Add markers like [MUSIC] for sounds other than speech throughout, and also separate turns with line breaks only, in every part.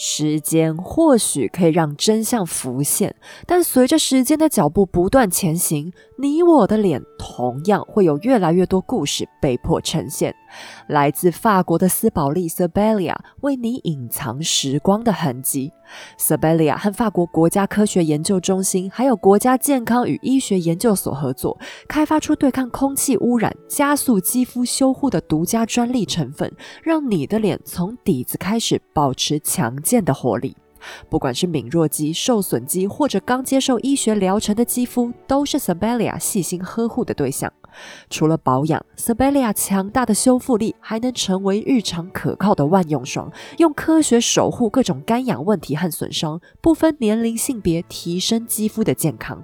时间或许可以让真相浮现，但随着时间的脚步不断前行，你我的脸同样会有越来越多故事被迫呈现。来自法国的斯宝利 （Sabellia） 为你隐藏时光的痕迹。Sabelia 和法国国家科学研究中心还有国家健康与医学研究所合作，开发出对抗空气污染、加速肌肤修护的独家专利成分，让你的脸从底子开始保持强健的活力。不管是敏弱肌、受损肌，或者刚接受医学疗程的肌肤，都是 Sabelia 细心呵护的对象。除了保养，Sabelia 强大的修复力还能成为日常可靠的万用霜，用科学守护各种干痒问题和损伤，不分年龄性别，提升肌肤的健康。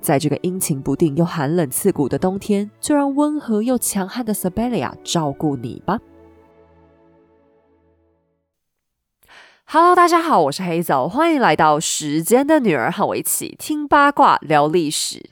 在这个阴晴不定又寒冷刺骨的冬天，就让温和又强悍的 Sabelia 照顾你吧。Hello，大家好，我是黑枣，欢迎来到时间的女儿，和我一起听八卦聊历史。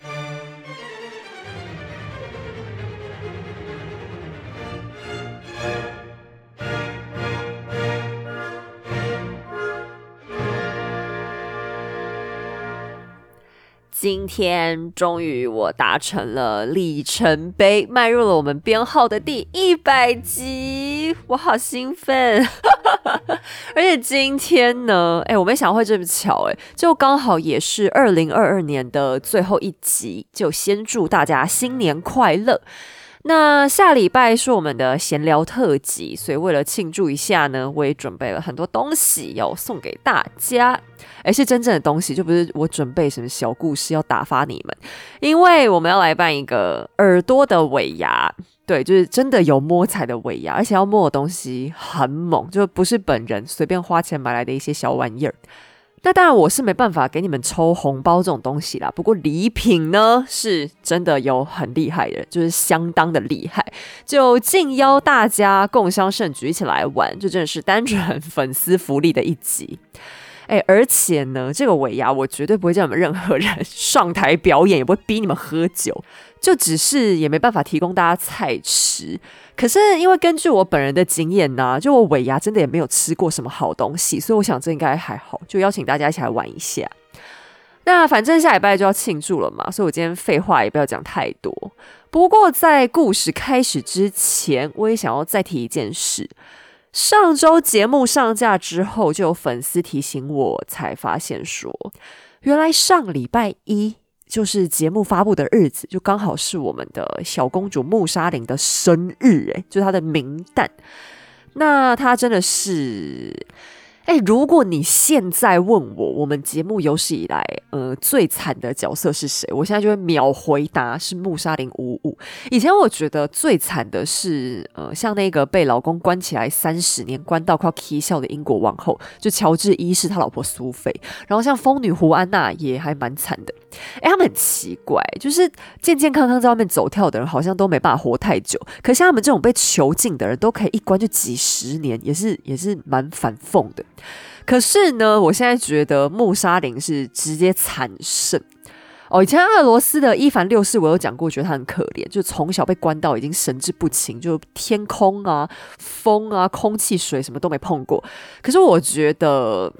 今天终于我达成了里程碑，迈入了我们编号的第一百集，我好兴奋！[LAUGHS] 而且今天呢，哎，我没想到会这么巧，哎，就刚好也是二零二二年的最后一集，就先祝大家新年快乐。那下礼拜是我们的闲聊特辑，所以为了庆祝一下呢，我也准备了很多东西要送给大家。而是真正的东西，就不是我准备什么小故事要打发你们，因为我们要来办一个耳朵的尾牙，对，就是真的有摸彩的尾牙，而且要摸的东西很猛，就不是本人随便花钱买来的一些小玩意儿。那当然我是没办法给你们抽红包这种东西啦。不过礼品呢，是真的有很厉害的，就是相当的厉害。就敬邀大家共襄盛举，一起来玩，就真的是单纯 [LAUGHS] 粉丝福利的一集。哎，而且呢，这个尾牙我绝对不会叫你们任何人 [LAUGHS] 上台表演，也不会逼你们喝酒，就只是也没办法提供大家菜吃。可是因为根据我本人的经验呢，就我尾牙真的也没有吃过什么好东西，所以我想这应该还好，就邀请大家一起来玩一下。那反正下礼拜就要庆祝了嘛，所以我今天废话也不要讲太多。不过在故事开始之前，我也想要再提一件事。上周节目上架之后，就有粉丝提醒我，才发现说，原来上礼拜一。就是节目发布的日子，就刚好是我们的小公主穆莎琳的生日，诶，就她的名旦。那她真的是。哎，如果你现在问我，我们节目有史以来，呃，最惨的角色是谁？我现在就会秒回答是穆沙林五五。以前我觉得最惨的是，呃，像那个被老公关起来三十年，关到快要啼笑的英国王后，就乔治一世他老婆苏菲。然后像疯女胡安娜也还蛮惨的。哎，他们很奇怪，就是健健康康在外面走跳的人，好像都没办法活太久。可像他们这种被囚禁的人，都可以一关就几十年，也是也是蛮反讽的。可是呢，我现在觉得穆莎林是直接惨胜哦。以前俄罗斯的伊凡六世，我有讲过，觉得他很可怜，就从小被关到已经神志不清，就天空啊、风啊、空气、水什么都没碰过。可是我觉得，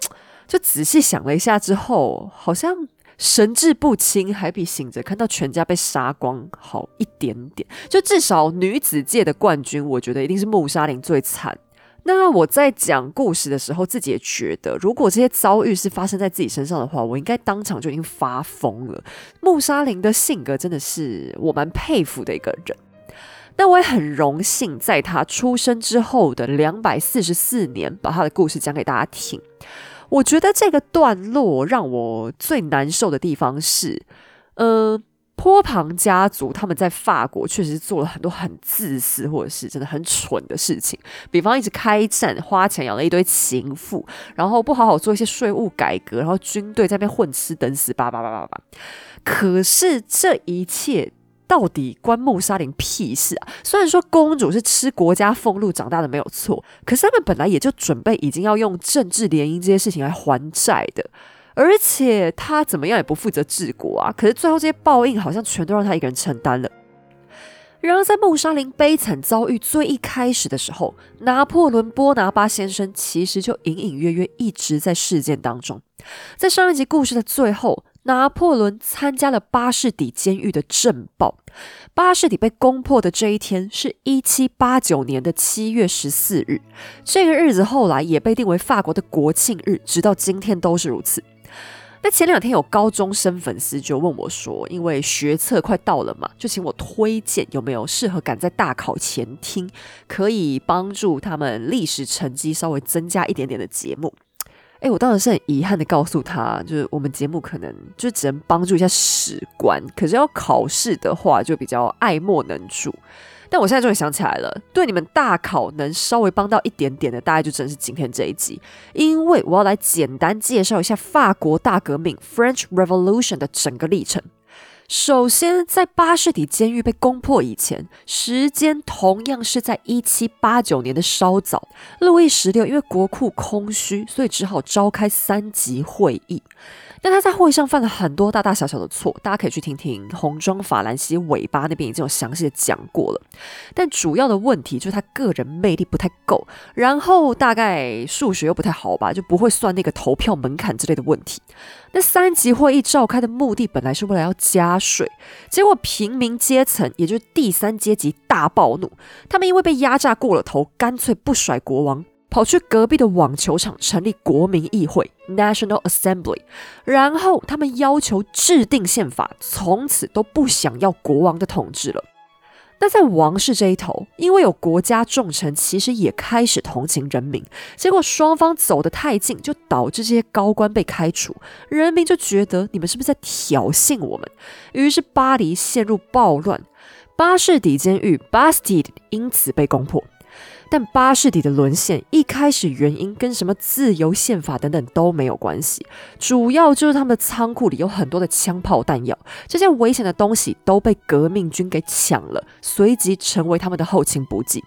就仔细想了一下之后，好像神志不清还比醒着看到全家被杀光好一点点。就至少女子界的冠军，我觉得一定是穆莎林最惨。那我在讲故事的时候，自己也觉得，如果这些遭遇是发生在自己身上的话，我应该当场就已经发疯了。穆莎林的性格真的是我蛮佩服的一个人。那我也很荣幸，在他出生之后的两百四十四年，把他的故事讲给大家听。我觉得这个段落让我最难受的地方是，嗯。波旁家族他们在法国确实做了很多很自私或者是真的很蠢的事情，比方一直开战，花钱养了一堆情妇，然后不好好做一些税务改革，然后军队在那边混吃等死，叭叭叭叭叭。可是这一切到底关穆莎林屁事啊？虽然说公主是吃国家俸禄长大的没有错，可是他们本来也就准备已经要用政治联姻这些事情来还债的。而且他怎么样也不负责治国啊！可是最后这些报应好像全都让他一个人承担了。然而，在穆沙林悲惨遭遇最一开始的时候，拿破仑·波拿巴先生其实就隐隐约约一直在事件当中。在上一集故事的最后，拿破仑参加了巴士底监狱的震爆。巴士底被攻破的这一天是一七八九年的七月十四日，这个日子后来也被定为法国的国庆日，直到今天都是如此。那前两天有高中生粉丝就问我说：“因为学测快到了嘛，就请我推荐有没有适合赶在大考前听，可以帮助他们历史成绩稍微增加一点点的节目。”哎，我当然是很遗憾的告诉他，就是我们节目可能就只能帮助一下史观，可是要考试的话就比较爱莫能助。但我现在终于想起来了，对你们大考能稍微帮到一点点的，大概就真的是今天这一集，因为我要来简单介绍一下法国大革命 （French Revolution） 的整个历程。首先，在巴士底监狱被攻破以前，时间同样是在一七八九年的稍早。路易十六因为国库空虚，所以只好召开三级会议。但他在会上犯了很多大大小小的错，大家可以去听听红装法兰西尾巴那边已经有详细的讲过了。但主要的问题就是他个人魅力不太够，然后大概数学又不太好吧，就不会算那个投票门槛之类的问题。那三级会议召开的目的本来是为了要加税，结果平民阶层也就是第三阶级大暴怒，他们因为被压榨过了头，干脆不甩国王。跑去隔壁的网球场成立国民议会 （National Assembly），然后他们要求制定宪法，从此都不想要国王的统治了。那在王室这一头，因为有国家重臣，其实也开始同情人民，结果双方走得太近，就导致这些高官被开除，人民就觉得你们是不是在挑衅我们？于是巴黎陷入暴乱，巴士底监狱 Bastide 因此被攻破。但巴士底的沦陷一开始原因跟什么自由宪法等等都没有关系，主要就是他们的仓库里有很多的枪炮弹药，这些危险的东西都被革命军给抢了，随即成为他们的后勤补给。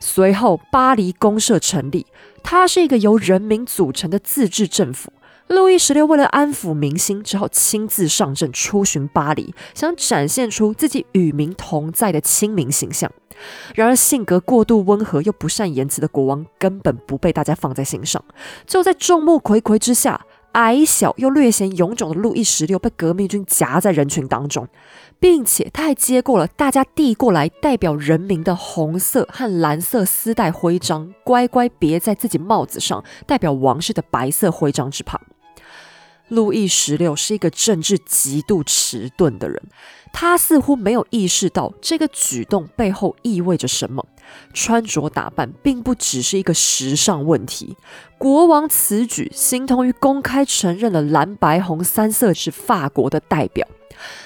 随后，巴黎公社成立，它是一个由人民组成的自治政府。路易十六为了安抚民心，只好亲自上阵出巡巴黎，想展现出自己与民同在的亲民形象。然而，性格过度温和又不善言辞的国王根本不被大家放在心上。就在众目睽睽之下，矮小又略显臃肿的路易十六被革命军夹在人群当中，并且他还接过了大家递过来代表人民的红色和蓝色丝带徽章，乖乖别在自己帽子上代表王室的白色徽章之旁。路易十六是一个政治极度迟钝的人。他似乎没有意识到这个举动背后意味着什么。穿着打扮并不只是一个时尚问题。国王此举形同于公开承认了蓝白红三色是法国的代表。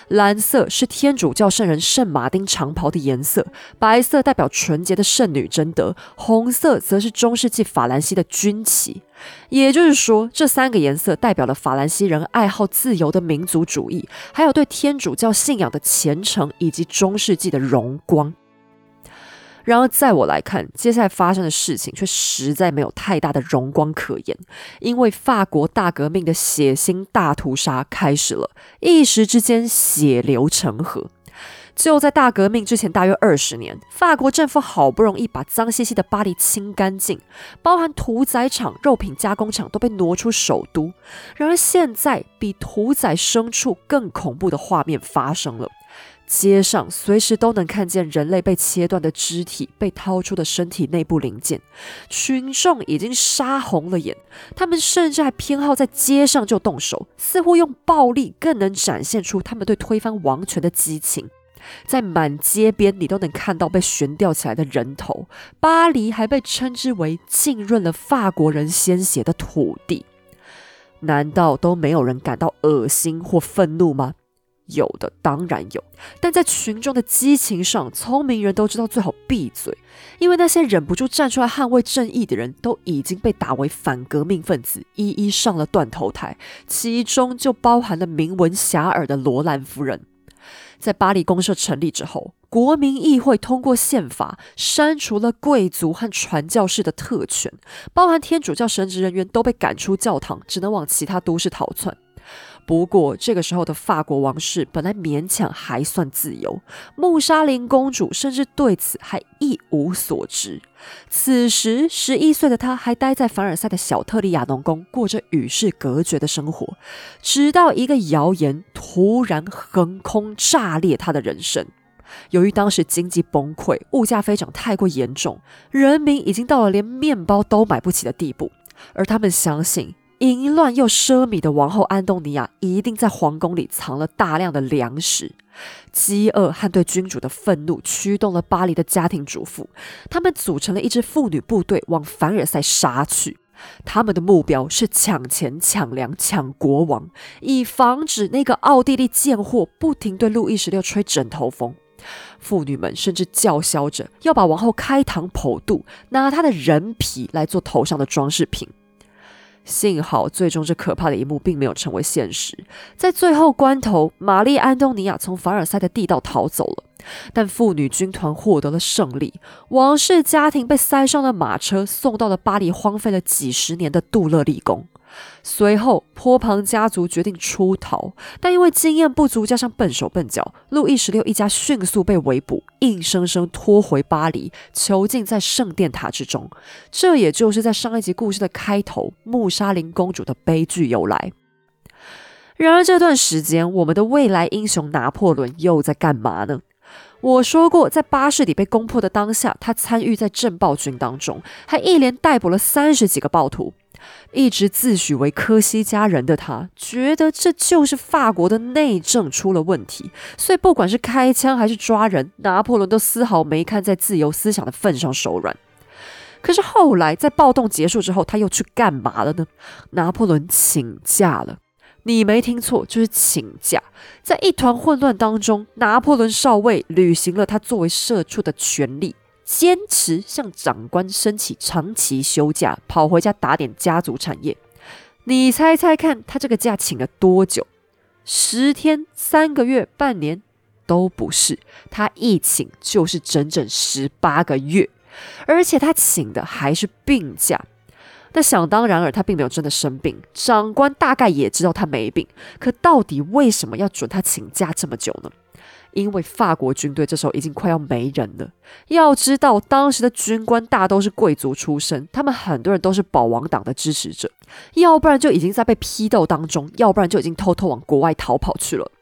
蓝色是天主教圣人圣马丁长袍的颜色，白色代表纯洁的圣女贞德，红色则是中世纪法兰西的军旗。也就是说，这三个颜色代表了法兰西人爱好自由的民族主义，还有对天主教信仰的虔诚，以及中世纪的荣光。然而，在我来看，接下来发生的事情却实在没有太大的荣光可言，因为法国大革命的血腥大屠杀开始了，一时之间血流成河。就在大革命之前大约二十年，法国政府好不容易把脏兮兮的巴黎清干净，包含屠宰场、肉品加工厂都被挪出首都。然而，现在比屠宰牲畜更恐怖的画面发生了。街上随时都能看见人类被切断的肢体，被掏出的身体内部零件。群众已经杀红了眼，他们甚至还偏好在街上就动手，似乎用暴力更能展现出他们对推翻王权的激情。在满街边，你都能看到被悬吊起来的人头。巴黎还被称之为浸润了法国人鲜血的土地。难道都没有人感到恶心或愤怒吗？有的当然有，但在群众的激情上，聪明人都知道最好闭嘴，因为那些忍不住站出来捍卫正义的人都已经被打为反革命分子，一一上了断头台，其中就包含了名闻遐迩的罗兰夫人。在巴黎公社成立之后，国民议会通过宪法，删除了贵族和传教士的特权，包含天主教神职人员都被赶出教堂，只能往其他都市逃窜。不过这个时候的法国王室本来勉强还算自由，穆莎琳公主甚至对此还一无所知。此时，十一岁的她还待在凡尔赛的小特里亚农宫，过着与世隔绝的生活。直到一个谣言突然横空炸裂她的人生。由于当时经济崩溃，物价飞涨太过严重，人民已经到了连面包都买不起的地步，而他们相信。淫乱又奢靡的王后安东尼娅一定在皇宫里藏了大量的粮食。饥饿和对君主的愤怒驱动了巴黎的家庭主妇，他们组成了一支妇女部队往凡尔赛杀去。他们的目标是抢钱、抢粮、抢国王，以防止那个奥地利贱货不停对路易十六吹枕头风。妇女们甚至叫嚣着要把王后开膛剖肚，拿她的人皮来做头上的装饰品。幸好，最终这可怕的一幕并没有成为现实。在最后关头，玛丽·安东尼娅从凡尔赛的地道逃走了，但妇女军团获得了胜利。王室家庭被塞上了马车，送到了巴黎荒废了几十年的杜勒立宫。随后，坡旁家族决定出逃，但因为经验不足，加上笨手笨脚，路易十六一家迅速被围捕，硬生生拖回巴黎，囚禁在圣殿塔之中。这也就是在上一集故事的开头，穆莎琳公主的悲剧由来。然而，这段时间，我们的未来英雄拿破仑又在干嘛呢？我说过，在巴士底被攻破的当下，他参与在镇暴军当中，还一连逮捕了三十几个暴徒。一直自诩为科西嘉人的他，觉得这就是法国的内政出了问题，所以不管是开枪还是抓人，拿破仑都丝毫没看在自由思想的份上手软。可是后来在暴动结束之后，他又去干嘛了呢？拿破仑请假了，你没听错，就是请假。在一团混乱当中，拿破仑少尉履行了他作为社畜的权利。坚持向长官申请长期休假，跑回家打点家族产业。你猜猜看，他这个假请了多久？十天、三个月、半年都不是，他一请就是整整十八个月，而且他请的还是病假。那想当然尔，他并没有真的生病。长官大概也知道他没病，可到底为什么要准他请假这么久呢？因为法国军队这时候已经快要没人了。要知道，当时的军官大都是贵族出身，他们很多人都是保王党的支持者，要不然就已经在被批斗当中，要不然就已经偷偷往国外逃跑去了。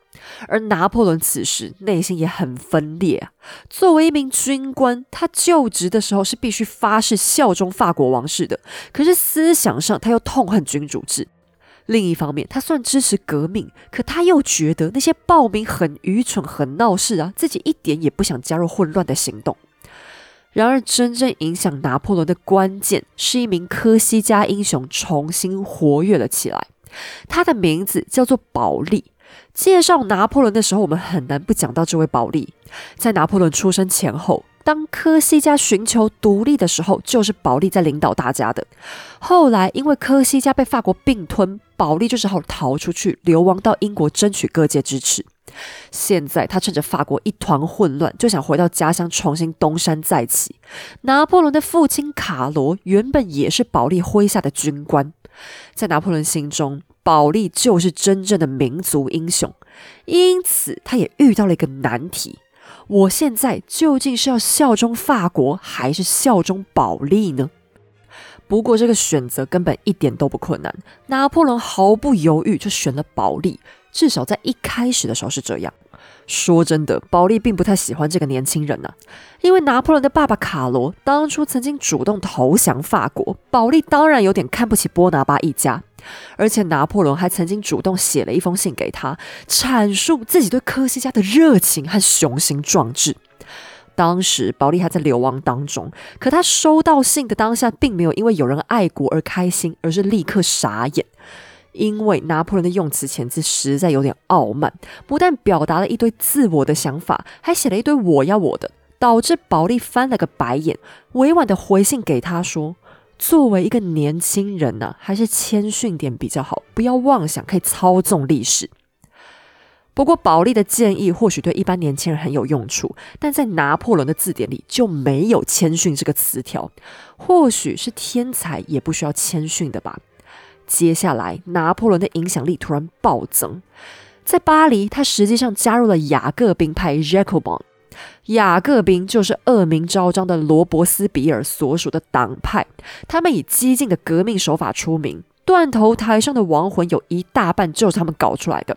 而拿破仑此时内心也很分裂啊。作为一名军官，他就职的时候是必须发誓效忠法国王室的，可是思想上他又痛恨君主制。另一方面，他虽然支持革命，可他又觉得那些暴民很愚蠢、很闹事啊，自己一点也不想加入混乱的行动。然而，真正影响拿破仑的关键是一名科西嘉英雄重新活跃了起来，他的名字叫做保利。介绍拿破仑的时候，我们很难不讲到这位保利。在拿破仑出生前后。当科西嘉寻求独立的时候，就是保利在领导大家的。后来因为科西嘉被法国并吞，保利就只好逃出去，流亡到英国，争取各界支持。现在他趁着法国一团混乱，就想回到家乡，重新东山再起。拿破仑的父亲卡罗原本也是保利麾下的军官，在拿破仑心中，保利就是真正的民族英雄，因此他也遇到了一个难题。我现在究竟是要效忠法国，还是效忠保利呢？不过这个选择根本一点都不困难，拿破仑毫不犹豫就选了保利，至少在一开始的时候是这样。说真的，保利并不太喜欢这个年轻人呐，因为拿破仑的爸爸卡罗当初曾经主动投降法国，保利当然有点看不起波拿巴一家。而且拿破仑还曾经主动写了一封信给他，阐述自己对科西嘉的热情和雄心壮志。当时保利还在流亡当中，可他收到信的当下，并没有因为有人爱国而开心，而是立刻傻眼，因为拿破仑的用词遣字实在有点傲慢，不但表达了一堆自我的想法，还写了一堆我要我的，导致保利翻了个白眼，委婉的回信给他说。作为一个年轻人呢，还是谦逊点比较好，不要妄想可以操纵历史。不过，保利的建议或许对一般年轻人很有用处，但在拿破仑的字典里就没有谦逊这个词条。或许是天才也不需要谦逊的吧？接下来拿破仑的影响力突然暴增。在巴黎，他实际上加入了雅各宾派 （Jacobin）。雅各宾就是恶名昭彰的罗伯斯比尔所属的党派，他们以激进的革命手法出名。断头台上的亡魂有一大半就是他们搞出来的。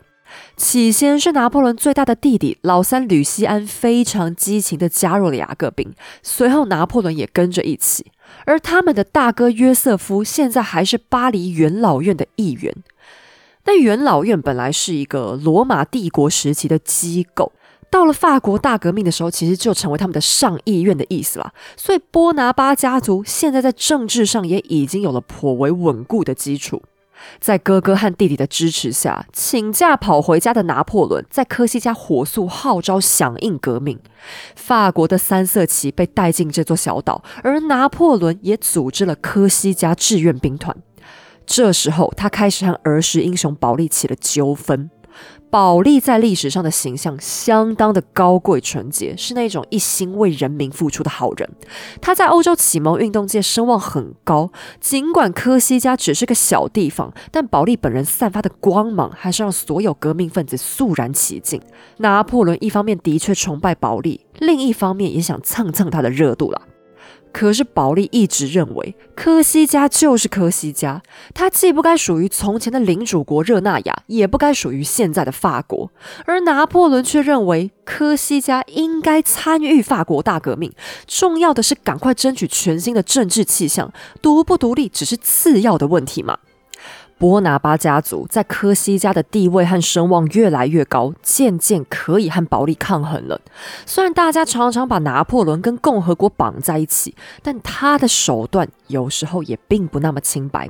起先是拿破仑最大的弟弟老三吕西安非常激情地加入了雅各宾，随后拿破仑也跟着一起。而他们的大哥约瑟夫现在还是巴黎元老院的议员。那元老院本来是一个罗马帝国时期的机构，到了法国大革命的时候，其实就成为他们的上议院的意思了。所以波拿巴家族现在在政治上也已经有了颇为稳固的基础。在哥哥和弟弟的支持下，请假跑回家的拿破仑在科西嘉火速号召响应革命。法国的三色旗被带进这座小岛，而拿破仑也组织了科西嘉志愿兵团。这时候，他开始和儿时英雄保利起了纠纷。保利在历史上的形象相当的高贵纯洁，是那种一心为人民付出的好人。他在欧洲启蒙运动界声望很高。尽管科西嘉只是个小地方，但保利本人散发的光芒还是让所有革命分子肃然起敬。拿破仑一方面的确崇拜保利，另一方面也想蹭蹭他的热度了。可是保利一直认为科西嘉就是科西嘉，它既不该属于从前的领主国热那亚，也不该属于现在的法国。而拿破仑却认为科西嘉应该参与法国大革命，重要的是赶快争取全新的政治气象，独不独立只是次要的问题嘛。波拿巴家族在科西嘉的地位和声望越来越高，渐渐可以和保利抗衡了。虽然大家常常把拿破仑跟共和国绑在一起，但他的手段有时候也并不那么清白。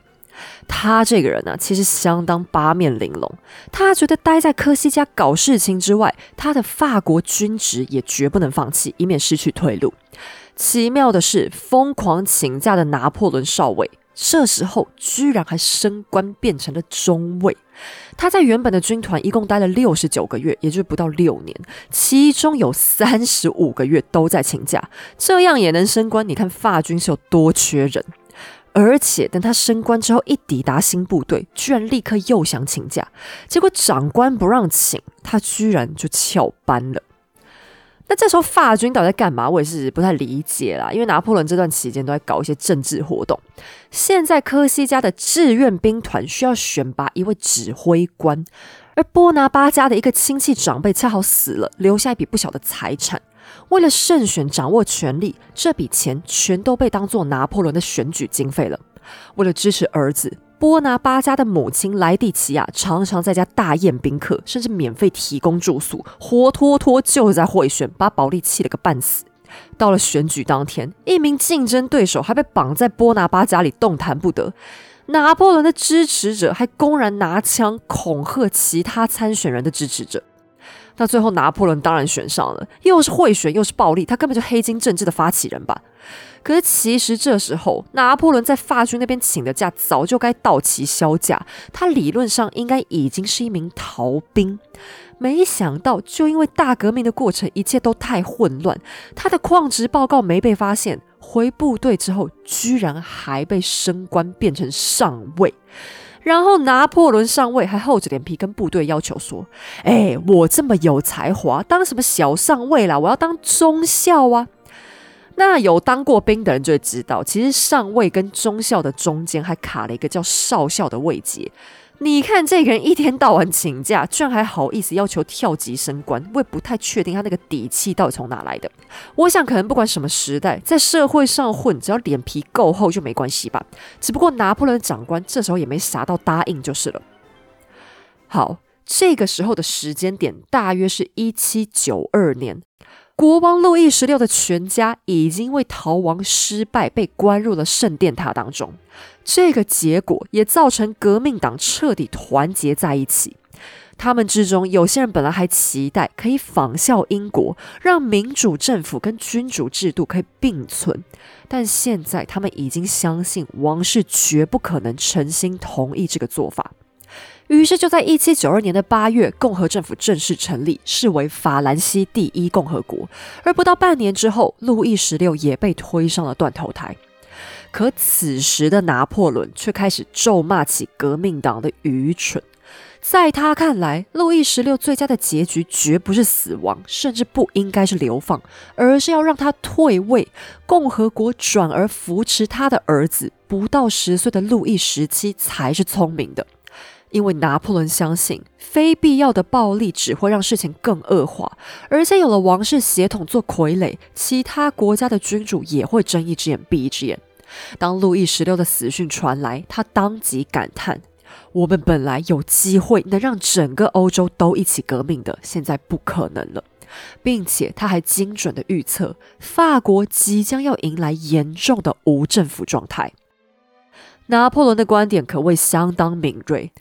他这个人呢，其实相当八面玲珑。他觉得待在科西嘉搞事情之外，他的法国军职也绝不能放弃，以免失去退路。奇妙的是，疯狂请假的拿破仑少尉。这时候居然还升官变成了中尉。他在原本的军团一共待了六十九个月，也就是不到六年，其中有三十五个月都在请假，这样也能升官？你看法军是有多缺人？而且等他升官之后，一抵达新部队，居然立刻又想请假，结果长官不让请，他居然就翘班了。那这时候法军到底在干嘛？我也是不太理解啦。因为拿破仑这段期间都在搞一些政治活动。现在科西嘉的志愿兵团需要选拔一位指挥官，而波拿巴家的一个亲戚长辈恰好死了，留下一笔不小的财产。为了胜选、掌握权力，这笔钱全都被当做拿破仑的选举经费了。为了支持儿子。波拿巴家的母亲莱蒂奇亚常常在家大宴宾客，甚至免费提供住宿，活脱脱就是在贿选，把保利气了个半死。到了选举当天，一名竞争对手还被绑在波拿巴家里动弹不得，拿破仑的支持者还公然拿枪恐吓其他参选人的支持者。那最后拿破仑当然选上了，又是贿选又是暴力，他根本就黑金政治的发起人吧。可是，其实这时候拿破仑在法军那边请的假早就该到期销假，他理论上应该已经是一名逃兵。没想到，就因为大革命的过程一切都太混乱，他的矿职报告没被发现，回部队之后居然还被升官变成上尉。然后拿破仑上尉还厚着脸皮跟部队要求说：“哎，我这么有才华，当什么小上尉啦？我要当中校啊！”那有当过兵的人就会知道，其实上尉跟中校的中间还卡了一个叫少校的位阶。你看这个人一天到晚请假，居然还好意思要求跳级升官，我也不太确定他那个底气到底从哪来的。我想可能不管什么时代，在社会上混，只要脸皮够厚就没关系吧。只不过拿破仑长官这时候也没傻到答应就是了。好，这个时候的时间点大约是一七九二年。国王路易十六的全家已经因为逃亡失败被关入了圣殿塔当中，这个结果也造成革命党彻底团结在一起。他们之中有些人本来还期待可以仿效英国，让民主政府跟君主制度可以并存，但现在他们已经相信王室绝不可能诚心同意这个做法。于是，就在一七九二年的八月，共和政府正式成立，视为法兰西第一共和国。而不到半年之后，路易十六也被推上了断头台。可此时的拿破仑却开始咒骂起革命党的愚蠢。在他看来，路易十六最佳的结局绝不是死亡，甚至不应该是流放，而是要让他退位，共和国转而扶持他的儿子不到十岁的路易十七才是聪明的。因为拿破仑相信，非必要的暴力只会让事情更恶化，而且有了王室血统做傀儡，其他国家的君主也会睁一只眼闭一只眼。当路易十六的死讯传来，他当即感叹。我们本来有机会能让整个欧洲都一起革命的，现在不可能了，并且他还精准的预测法国即将要迎来严重的无政府状态。拿破仑的观点可谓相当敏锐。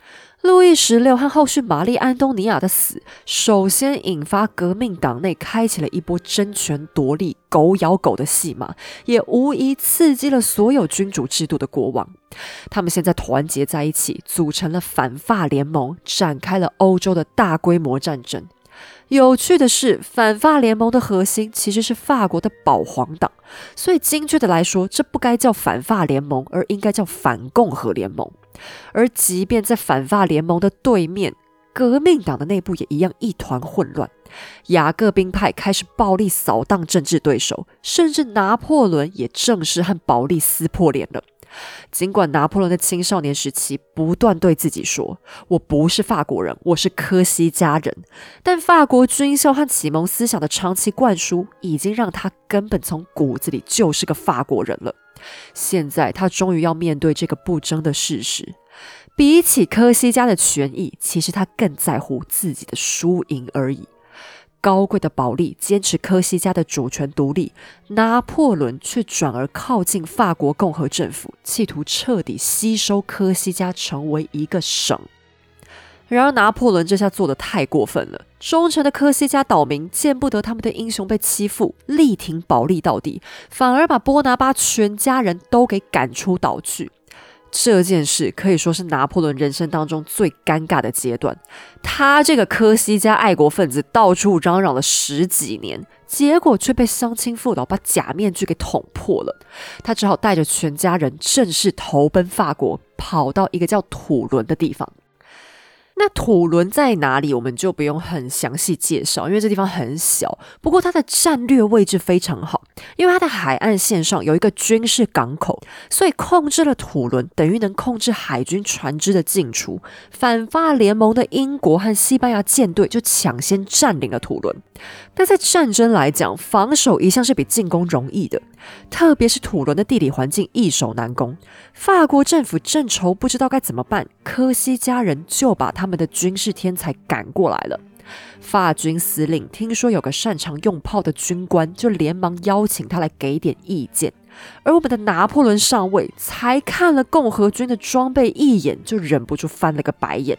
路易十六和后续玛丽安东尼娅的死，首先引发革命党内开启了一波争权夺利、狗咬狗的戏码，也无疑刺激了所有君主制度的国王。他们现在团结在一起，组成了反法联盟，展开了欧洲的大规模战争。有趣的是，反法联盟的核心其实是法国的保皇党，所以精确的来说，这不该叫反法联盟，而应该叫反共和联盟。而即便在反法联盟的对面，革命党的内部也一样一团混乱。雅各宾派开始暴力扫荡政治对手，甚至拿破仑也正式和保利撕破脸了。尽管拿破仑的青少年时期不断对自己说：“我不是法国人，我是科西嘉人。”但法国军校和启蒙思想的长期灌输，已经让他根本从骨子里就是个法国人了。现在他终于要面对这个不争的事实：比起科西嘉的权益，其实他更在乎自己的输赢而已。高贵的保利坚持科西嘉的主权独立，拿破仑却转而靠近法国共和政府，企图彻底吸收科西嘉成为一个省。然而，拿破仑这下做的太过分了。忠诚的科西嘉岛民见不得他们的英雄被欺负，力挺保利到底，反而把波拿巴全家人都给赶出岛去。这件事可以说是拿破仑人生当中最尴尬的阶段。他这个科西嘉爱国分子到处嚷嚷了十几年，结果却被乡亲父老把假面具给捅破了。他只好带着全家人正式投奔法国，跑到一个叫土伦的地方。那土伦在哪里，我们就不用很详细介绍，因为这地方很小。不过它的战略位置非常好，因为它的海岸线上有一个军事港口，所以控制了土伦，等于能控制海军船只的进出。反法联盟的英国和西班牙舰队就抢先占领了土伦。但在战争来讲，防守一向是比进攻容易的，特别是土伦的地理环境易守难攻。法国政府正愁不知道该怎么办，科西嘉人就把他他们的军事天才赶过来了。法军司令听说有个擅长用炮的军官，就连忙邀请他来给点意见。而我们的拿破仑上尉才看了共和军的装备一眼，就忍不住翻了个白眼。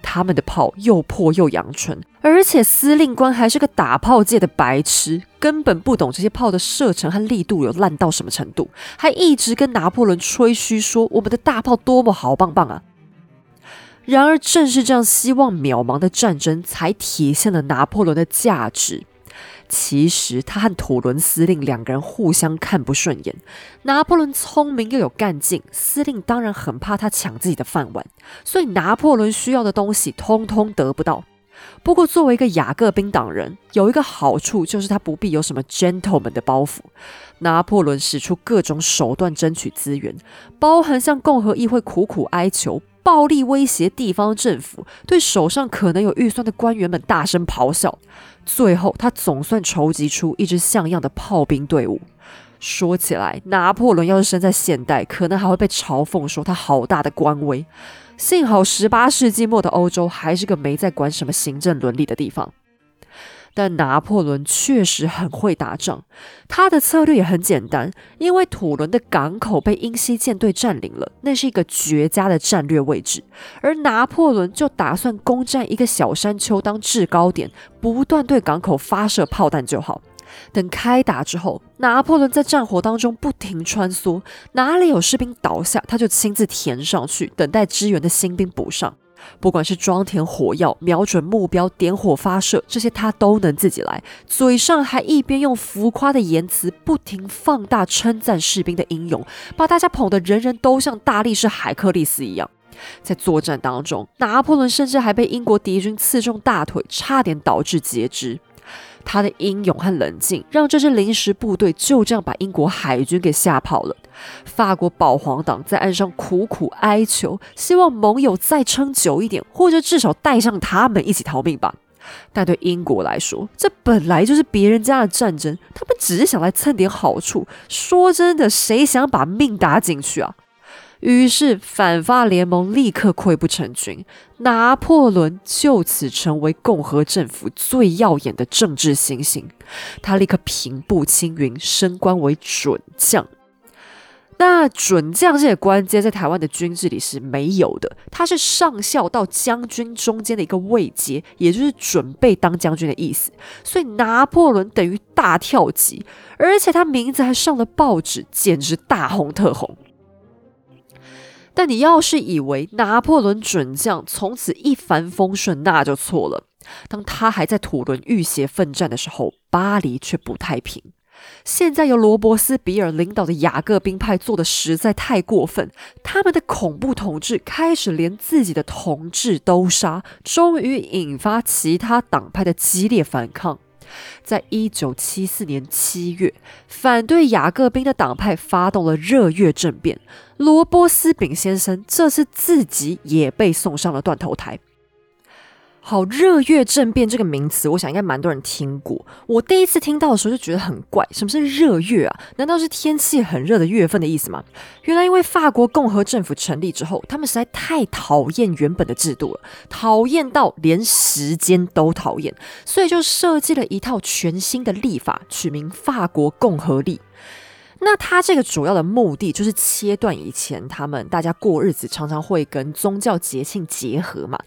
他们的炮又破又阳春，而且司令官还是个打炮界的白痴，根本不懂这些炮的射程和力度有烂到什么程度，还一直跟拿破仑吹嘘说我们的大炮多么好棒棒啊！然而，正是这样希望渺茫的战争，才体现了拿破仑的价值。其实他和土伦司令两个人互相看不顺眼。拿破仑聪明又有干劲，司令当然很怕他抢自己的饭碗，所以拿破仑需要的东西通通得不到。不过作为一个雅各宾党人，有一个好处就是他不必有什么 gentleman 的包袱。拿破仑使出各种手段争取资源，包含向共和议会苦苦哀求。暴力威胁地方政府，对手上可能有预算的官员们大声咆哮。最后，他总算筹集出一支像样的炮兵队伍。说起来，拿破仑要是生在现代，可能还会被嘲讽说他好大的官威。幸好，十八世纪末的欧洲还是个没在管什么行政伦理的地方。但拿破仑确实很会打仗，他的策略也很简单，因为土伦的港口被英西舰队占领了，那是一个绝佳的战略位置，而拿破仑就打算攻占一个小山丘当制高点，不断对港口发射炮弹就好。等开打之后，拿破仑在战火当中不停穿梭，哪里有士兵倒下，他就亲自填上去，等待支援的新兵补上。不管是装填火药、瞄准目标、点火发射，这些他都能自己来。嘴上还一边用浮夸的言辞不停放大称赞士兵的英勇，把大家捧得人人都像大力士海克力斯一样。在作战当中，拿破仑甚至还被英国敌军刺中大腿，差点导致截肢。他的英勇和冷静，让这支临时部队就这样把英国海军给吓跑了。法国保皇党在岸上苦苦哀求，希望盟友再撑久一点，或者至少带上他们一起逃命吧。但对英国来说，这本来就是别人家的战争，他们只是想来蹭点好处。说真的，谁想把命搭进去啊？于是反法联盟立刻溃不成军，拿破仑就此成为共和政府最耀眼的政治星星。他立刻平步青云，升官为准将。那准将这个官阶在台湾的军制里是没有的，他是上校到将军中间的一个位阶，也就是准备当将军的意思。所以拿破仑等于大跳级，而且他名字还上了报纸，简直大红特红。但你要是以为拿破仑准将从此一帆风顺，那就错了。当他还在土伦浴血奋战的时候，巴黎却不太平。现在由罗伯斯比尔领导的雅各宾派做的实在太过分，他们的恐怖统治开始连自己的同志都杀，终于引发其他党派的激烈反抗。在一九七四年七月，反对雅各宾的党派发动了热月政变。罗伯斯炳先生这次自己也被送上了断头台。好，热月政变这个名词，我想应该蛮多人听过。我第一次听到的时候就觉得很怪，什么是热月啊？难道是天气很热的月份的意思吗？原来因为法国共和政府成立之后，他们实在太讨厌原本的制度了，讨厌到连时间都讨厌，所以就设计了一套全新的历法，取名法国共和历。那他这个主要的目的就是切断以前他们大家过日子常常会跟宗教节庆结合嘛。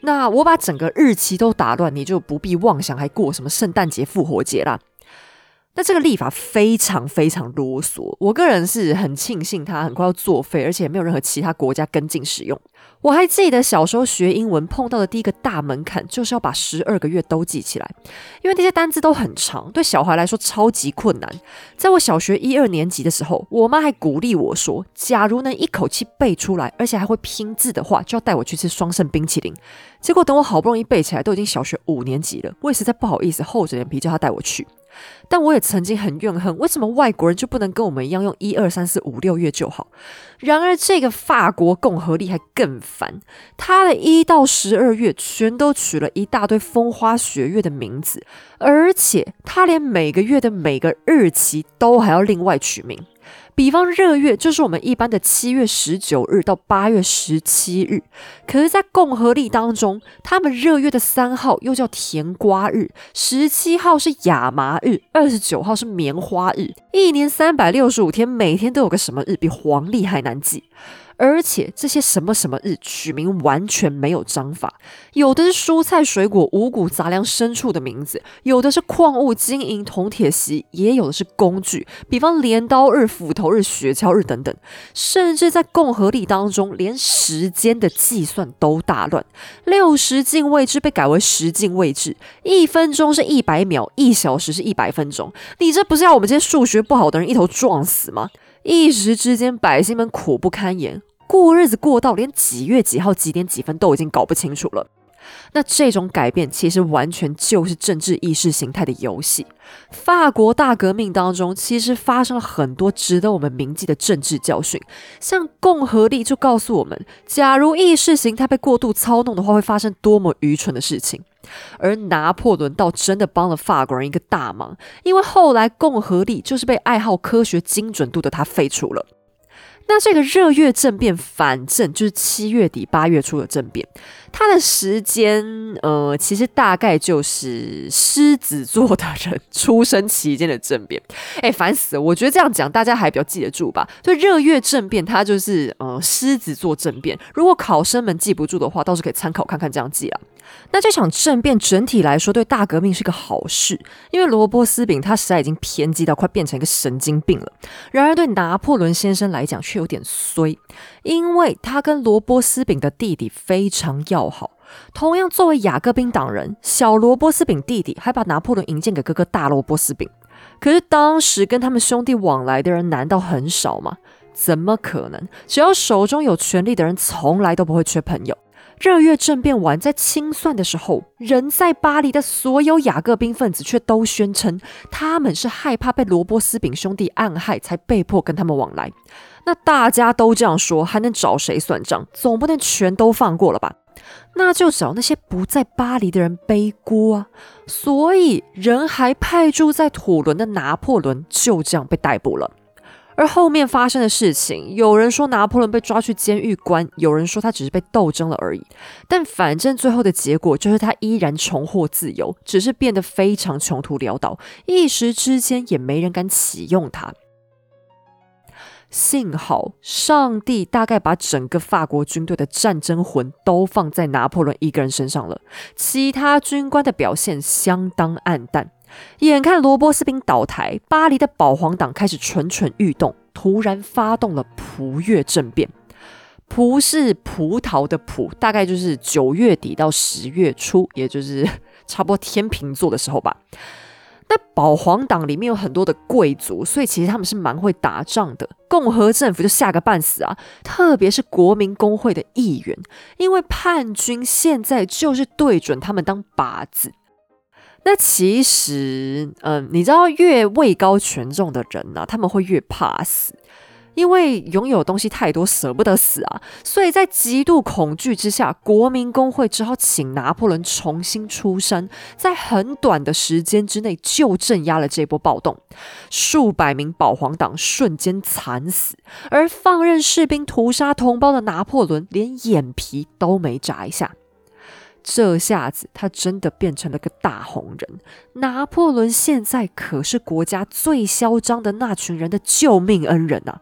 那我把整个日期都打乱，你就不必妄想还过什么圣诞节、复活节啦。那这个立法非常非常啰嗦，我个人是很庆幸它很快要作废，而且没有任何其他国家跟进使用。我还记得小时候学英文碰到的第一个大门槛，就是要把十二个月都记起来，因为那些单字都很长，对小孩来说超级困难。在我小学一二年级的时候，我妈还鼓励我说：“假如能一口气背出来，而且还会拼字的话，就要带我去吃双盛冰淇淋。”结果等我好不容易背起来，都已经小学五年级了，我也实在不好意思厚着脸皮叫他带我去。但我也曾经很怨恨，为什么外国人就不能跟我们一样用一二三四五六月就好？然而这个法国共和力还更烦，他的一到十二月全都取了一大堆风花雪月的名字，而且他连每个月的每个日期都还要另外取名。比方热月就是我们一般的七月十九日到八月十七日，可是，在共和历当中，他们热月的三号又叫甜瓜日，十七号是亚麻日，二十九号是棉花日，一年三百六十五天，每天都有个什么日，比黄历还难记。而且这些什么什么日取名完全没有章法，有的是蔬菜、水果、五谷杂粮、牲畜的名字，有的是矿物、金银、铜、铁、锡，也有的是工具，比方镰刀日、斧头日、雪橇日等等。甚至在共和历当中，连时间的计算都大乱，六十进位制被改为十进位制，一分钟是一百秒，一小时是一百分钟。你这不是要我们这些数学不好的人一头撞死吗？一时之间，百姓们苦不堪言。过日子过到连几月几号几点几分都已经搞不清楚了。那这种改变其实完全就是政治意识形态的游戏。法国大革命当中，其实发生了很多值得我们铭记的政治教训。像共和力就告诉我们，假如意识形态被过度操弄的话，会发生多么愚蠢的事情。而拿破仑倒真的帮了法国人一个大忙，因为后来共和力就是被爱好科学精准度的他废除了。那这个热月政变，反正就是七月底八月初的政变，它的时间，呃，其实大概就是狮子座的人出生期间的政变。哎，烦死了！我觉得这样讲大家还比较记得住吧。所以热月政变，它就是呃狮子座政变。如果考生们记不住的话，倒是可以参考看看这样记啊。那这场政变整体来说对大革命是个好事，因为罗伯斯饼他实在已经偏激到快变成一个神经病了。然而对拿破仑先生来讲却有点衰，因为他跟罗伯斯饼的弟弟非常要好。同样作为雅各宾党人，小罗伯斯饼弟弟还把拿破仑引荐给哥哥大罗伯斯饼。可是当时跟他们兄弟往来的人难道很少吗？怎么可能？只要手中有权力的人，从来都不会缺朋友。热月政变完，在清算的时候，人在巴黎的所有雅各宾分子却都宣称，他们是害怕被罗伯斯饼兄弟暗害，才被迫跟他们往来。那大家都这样说，还能找谁算账？总不能全都放过了吧？那就找那些不在巴黎的人背锅啊！所以，人还派驻在土伦的拿破仑就这样被逮捕了。而后面发生的事情，有人说拿破仑被抓去监狱关，有人说他只是被斗争了而已。但反正最后的结果就是他依然重获自由，只是变得非常穷途潦倒，一时之间也没人敢启用他。幸好上帝大概把整个法国军队的战争魂都放在拿破仑一个人身上了，其他军官的表现相当暗淡。眼看罗伯斯兵倒台，巴黎的保皇党开始蠢蠢欲动，突然发动了葡月政变。葡是葡萄的葡，大概就是九月底到十月初，也就是 [LAUGHS] 差不多天平座的时候吧。那保皇党里面有很多的贵族，所以其实他们是蛮会打仗的。共和政府就吓个半死啊，特别是国民工会的议员，因为叛军现在就是对准他们当靶子。那其实，嗯，你知道，越位高权重的人呢，他们会越怕死，因为拥有东西太多，舍不得死啊。所以在极度恐惧之下，国民工会只好请拿破仑重新出山，在很短的时间之内就镇压了这波暴动，数百名保皇党瞬间惨死，而放任士兵屠杀同胞的拿破仑，连眼皮都没眨一下。这下子，他真的变成了个大红人。拿破仑现在可是国家最嚣张的那群人的救命恩人啊！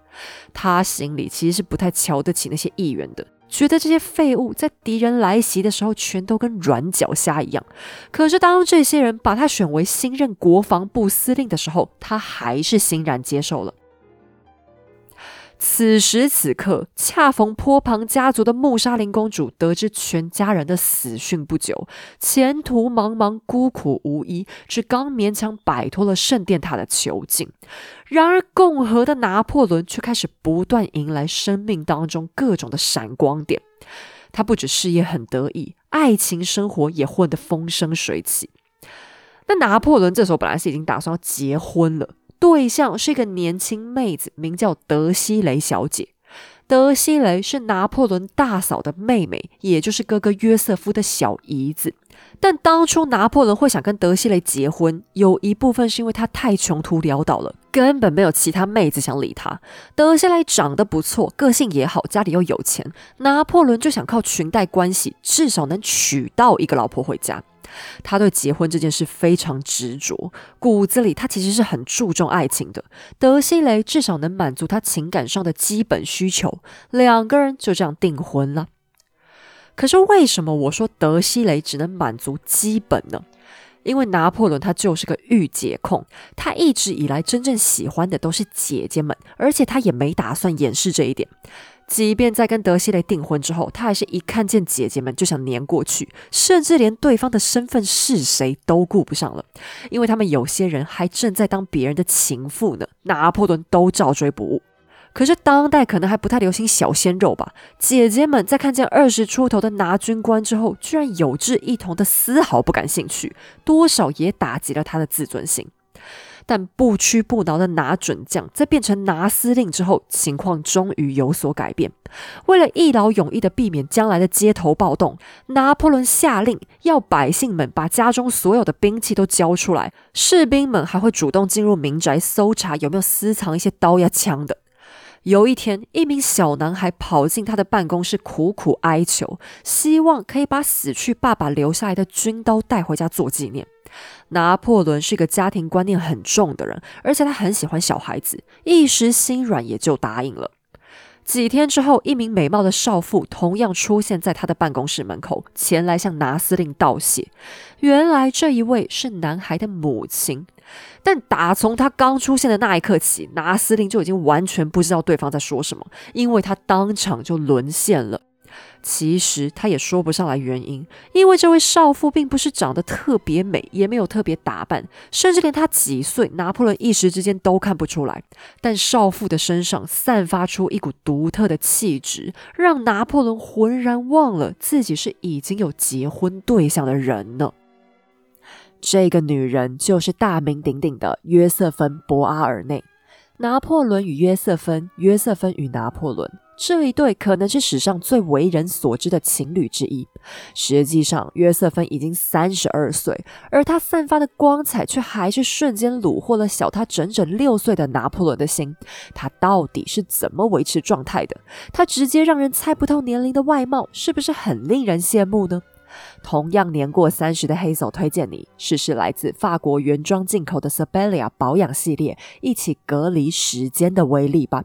他心里其实是不太瞧得起那些议员的，觉得这些废物在敌人来袭的时候，全都跟软脚虾一样。可是当这些人把他选为新任国防部司令的时候，他还是欣然接受了。此时此刻，恰逢坡旁家族的穆莎琳公主得知全家人的死讯不久，前途茫茫，孤苦无依，只刚勉强摆脱了圣殿塔的囚禁。然而，共和的拿破仑却开始不断迎来生命当中各种的闪光点。他不止事业很得意，爱情生活也混得风生水起。那拿破仑这时候本来是已经打算要结婚了。对象是一个年轻妹子，名叫德西雷小姐。德西雷是拿破仑大嫂的妹妹，也就是哥哥约瑟夫的小姨子。但当初拿破仑会想跟德西雷结婚，有一部分是因为他太穷途潦倒了，根本没有其他妹子想理他。德西雷长得不错，个性也好，家里又有钱，拿破仑就想靠裙带关系，至少能娶到一个老婆回家。他对结婚这件事非常执着，骨子里他其实是很注重爱情的。德西雷至少能满足他情感上的基本需求，两个人就这样订婚了。可是为什么我说德西雷只能满足基本呢？因为拿破仑他就是个御姐控，他一直以来真正喜欢的都是姐姐们，而且他也没打算掩饰这一点。即便在跟德西雷订婚之后，他还是一看见姐姐们就想黏过去，甚至连对方的身份是谁都顾不上了，因为他们有些人还正在当别人的情妇呢。拿破仑都照追不误。可是当代可能还不太流行小鲜肉吧？姐姐们在看见二十出头的拿军官之后，居然有志一同的丝毫不感兴趣，多少也打击了他的自尊心。但不屈不挠的拿准将在变成拿司令之后，情况终于有所改变。为了一劳永逸的避免将来的街头暴动，拿破仑下令要百姓们把家中所有的兵器都交出来，士兵们还会主动进入民宅搜查有没有私藏一些刀呀枪的。有一天，一名小男孩跑进他的办公室，苦苦哀求，希望可以把死去爸爸留下来的军刀带回家做纪念。拿破仑是个家庭观念很重的人，而且他很喜欢小孩子，一时心软也就答应了。几天之后，一名美貌的少妇同样出现在他的办公室门口，前来向拿司令道谢。原来这一位是男孩的母亲。但打从他刚出现的那一刻起，拿司令就已经完全不知道对方在说什么，因为他当场就沦陷了。其实他也说不上来原因，因为这位少妇并不是长得特别美，也没有特别打扮，甚至连她几岁，拿破仑一时之间都看不出来。但少妇的身上散发出一股独特的气质，让拿破仑浑然忘了自己是已经有结婚对象的人呢。这个女人就是大名鼎鼎的约瑟芬·博阿尔内。拿破仑与约瑟芬，约瑟芬与拿破仑。这一对可能是史上最为人所知的情侣之一。实际上，约瑟芬已经三十二岁，而她散发的光彩却还是瞬间虏获了小她整整六岁的拿破仑的心。她到底是怎么维持状态的？她直接让人猜不透年龄的外貌，是不是很令人羡慕呢？同样年过三十的黑手推荐你试试来自法国原装进口的 Sabelia 保养系列，一起隔离时间的威力吧。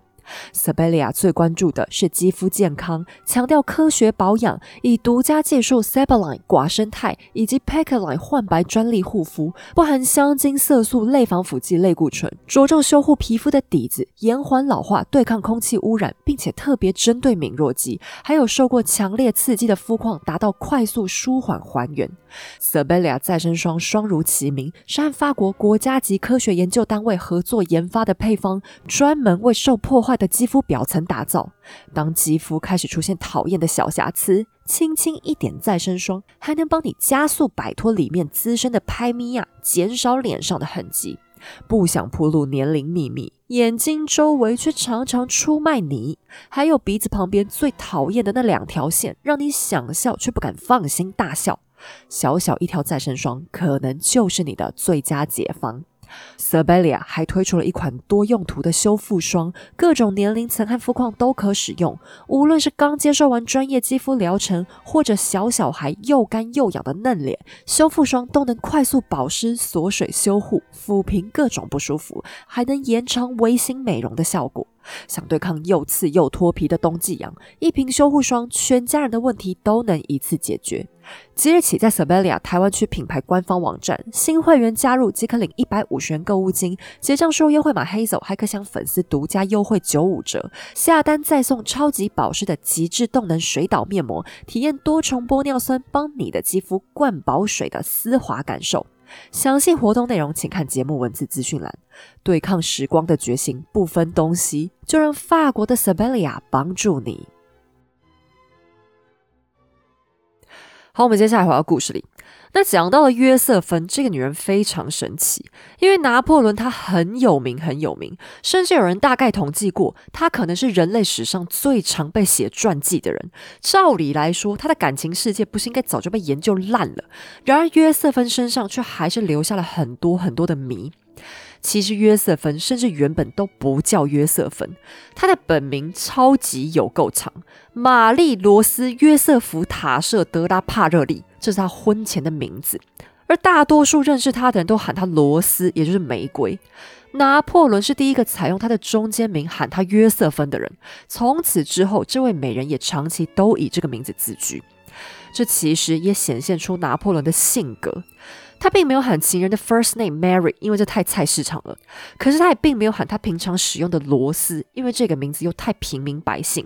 Sabelia 最关注的是肌肤健康，强调科学保养，以独家技术 Sabeline 寡生态以及 p e c a l i n e 焕白专利护肤，不含香精、色素、类防腐剂、类固醇，着重修护皮肤的底子，延缓老化，对抗空气污染，并且特别针对敏弱肌，还有受过强烈刺激的肤况，达到快速舒缓还原。Sabelia 再生霜双如其名，是和法国国家级科学研究单位合作研发的配方，专门为受破坏。的肌肤表层打造，当肌肤开始出现讨厌的小瑕疵，轻轻一点再生霜，还能帮你加速摆脱里面滋生的拍咪呀，减少脸上的痕迹。不想暴露年龄秘密，眼睛周围却常常出卖你，还有鼻子旁边最讨厌的那两条线，让你想笑却不敢放心大笑。小小一条再生霜，可能就是你的最佳解方。Sabelia 还推出了一款多用途的修复霜，各种年龄层和肤况都可使用。无论是刚接受完专业肌肤疗程，或者小小孩又干又痒的嫩脸，修复霜都能快速保湿、锁水、修护、抚平各种不舒服，还能延长微型美容的效果。想对抗又刺又脱皮的冬季痒，一瓶修护霜，全家人的问题都能一次解决。即日起，在 Sabelia 台湾区品牌官方网站，新会员加入即可领一百五十元购物金，结账输入优惠码 Hazel 还可享粉丝独家优惠九五折，下单再送超级保湿的极致动能水导面膜，体验多重玻尿酸帮你的肌肤灌饱水的丝滑感受。详细活动内容，请看节目文字资讯栏。对抗时光的决心不分东西，就让法国的 Sabelia 帮助你。好，我们接下来回到故事里。那讲到了约瑟芬这个女人非常神奇，因为拿破仑他很有名很有名，甚至有人大概统计过，他可能是人类史上最常被写传记的人。照理来说，他的感情世界不是应该早就被研究烂了？然而约瑟芬身上却还是留下了很多很多的谜。其实约瑟芬甚至原本都不叫约瑟芬，她的本名超级有够长，玛丽罗斯约瑟夫塔舍德拉帕热利，这是她婚前的名字。而大多数认识她的人都喊她罗斯，也就是玫瑰。拿破仑是第一个采用她的中间名喊她约瑟芬的人，从此之后，这位美人也长期都以这个名字自居。这其实也显现出拿破仑的性格。他并没有喊情人的 first name Mary，因为这太菜市场了。可是他也并没有喊他平常使用的罗斯，因为这个名字又太平民百姓。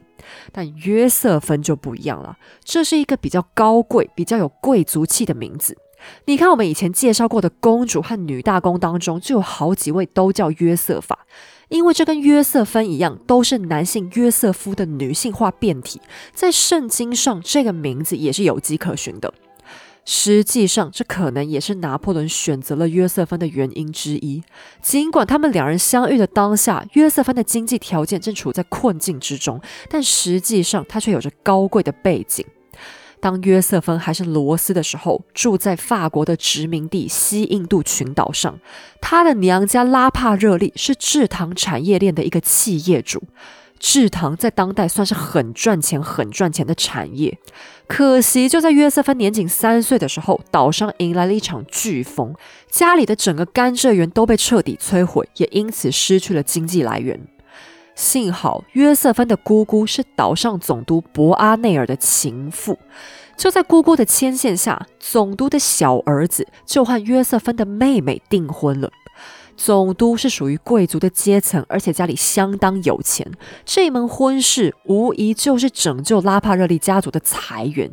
但约瑟芬就不一样了，这是一个比较高贵、比较有贵族气的名字。你看，我们以前介绍过的公主和女大公当中，就有好几位都叫约瑟法，因为这跟约瑟芬一样，都是男性约瑟夫的女性化变体。在圣经上，这个名字也是有迹可循的。实际上，这可能也是拿破仑选择了约瑟芬的原因之一。尽管他们两人相遇的当下，约瑟芬的经济条件正处在困境之中，但实际上他却有着高贵的背景。当约瑟芬还是罗斯的时候，住在法国的殖民地西印度群岛上，他的娘家拉帕热利是制糖产业链的一个企业主。制糖在当代算是很赚钱、很赚钱的产业。可惜，就在约瑟芬年仅三岁的时候，岛上迎来了一场飓风，家里的整个甘蔗园都被彻底摧毁，也因此失去了经济来源。幸好约瑟芬的姑姑是岛上总督博阿内尔的情妇，就在姑姑的牵线下，总督的小儿子就和约瑟芬的妹妹订婚了。总督是属于贵族的阶层，而且家里相当有钱，这门婚事无疑就是拯救拉帕热利家族的财源。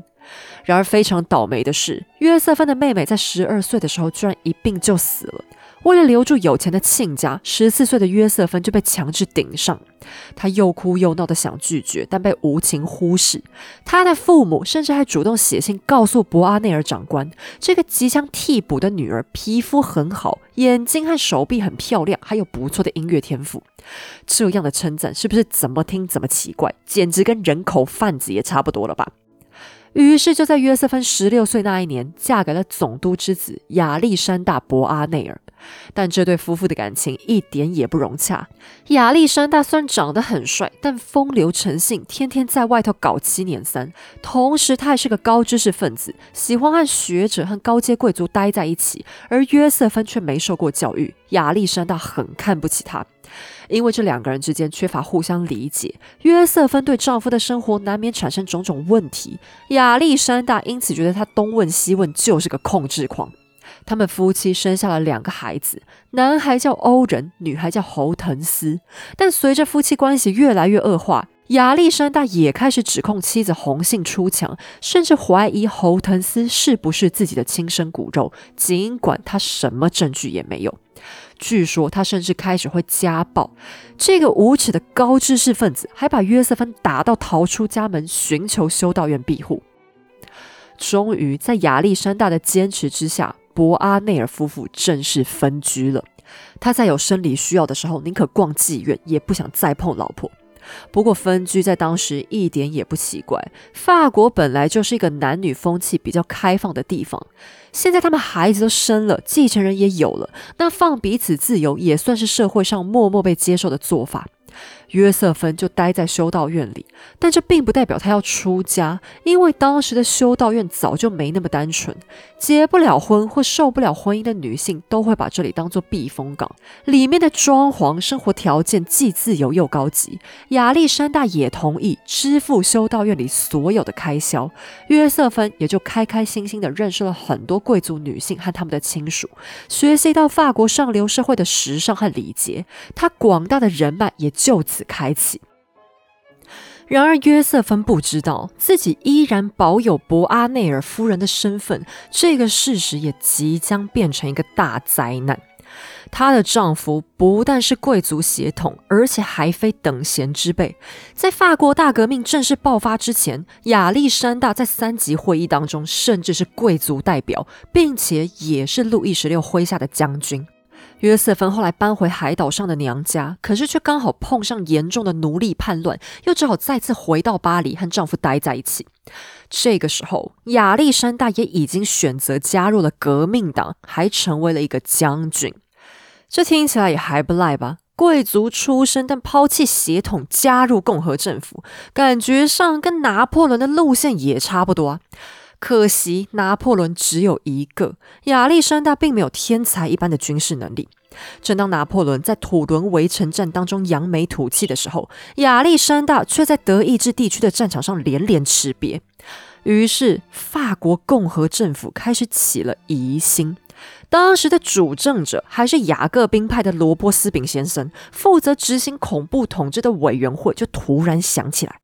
然而非常倒霉的是，约瑟芬的妹妹在十二岁的时候居然一病就死了。为了留住有钱的亲家，十四岁的约瑟芬就被强制顶上。他又哭又闹的想拒绝，但被无情忽视。他的父母甚至还主动写信告诉博阿内尔长官，这个即将替补的女儿皮肤很好，眼睛和手臂很漂亮，还有不错的音乐天赋。这样的称赞是不是怎么听怎么奇怪？简直跟人口贩子也差不多了吧？于是就在约瑟芬十六岁那一年，嫁给了总督之子亚历山大·博阿内尔。但这对夫妇的感情一点也不融洽。亚历山大虽然长得很帅，但风流成性，天天在外头搞七年三。同时，他还是个高知识分子，喜欢和学者和高阶贵族待在一起。而约瑟芬却没受过教育，亚历山大很看不起他。因为这两个人之间缺乏互相理解，约瑟芬对丈夫的生活难免产生种种问题。亚历山大因此觉得他东问西问就是个控制狂。他们夫妻生下了两个孩子，男孩叫欧仁，女孩叫侯腾斯。但随着夫妻关系越来越恶化，亚历山大也开始指控妻子红杏出墙，甚至怀疑侯腾斯是不是自己的亲生骨肉，尽管他什么证据也没有。据说他甚至开始会家暴。这个无耻的高知识分子还把约瑟芬打到逃出家门，寻求修道院庇护。终于在亚历山大的坚持之下。博阿内尔夫妇正式分居了。他在有生理需要的时候，宁可逛妓院，也不想再碰老婆。不过分居在当时一点也不奇怪。法国本来就是一个男女风气比较开放的地方。现在他们孩子都生了，继承人也有了，那放彼此自由也算是社会上默默被接受的做法。约瑟芬就待在修道院里，但这并不代表他要出家，因为当时的修道院早就没那么单纯，结不了婚或受不了婚姻的女性都会把这里当做避风港。里面的装潢、生活条件既自由又高级，亚历山大也同意支付修道院里所有的开销，约瑟芬也就开开心心的认识了很多贵族女性和他们的亲属，学习到法国上流社会的时尚和礼节，他广大的人脉也就此。此开启。然而，约瑟芬不知道自己依然保有博阿内尔夫人的身份，这个事实也即将变成一个大灾难。她的丈夫不但是贵族血统，而且还非等闲之辈。在法国大革命正式爆发之前，亚历山大在三级会议当中，甚至是贵族代表，并且也是路易十六麾下的将军。约瑟芬后来搬回海岛上的娘家，可是却刚好碰上严重的奴隶叛乱，又只好再次回到巴黎和丈夫待在一起。这个时候，亚历山大也已经选择加入了革命党，还成为了一个将军。这听起来也还不赖吧？贵族出身但抛弃血统，加入共和政府，感觉上跟拿破仑的路线也差不多啊。可惜拿破仑只有一个，亚历山大并没有天才一般的军事能力。正当拿破仑在土伦围城战当中扬眉吐气的时候，亚历山大却在德意志地区的战场上连连吃瘪。于是法国共和政府开始起了疑心。当时的主政者还是雅各宾派的罗伯斯炳先生，负责执行恐怖统治的委员会就突然想起来：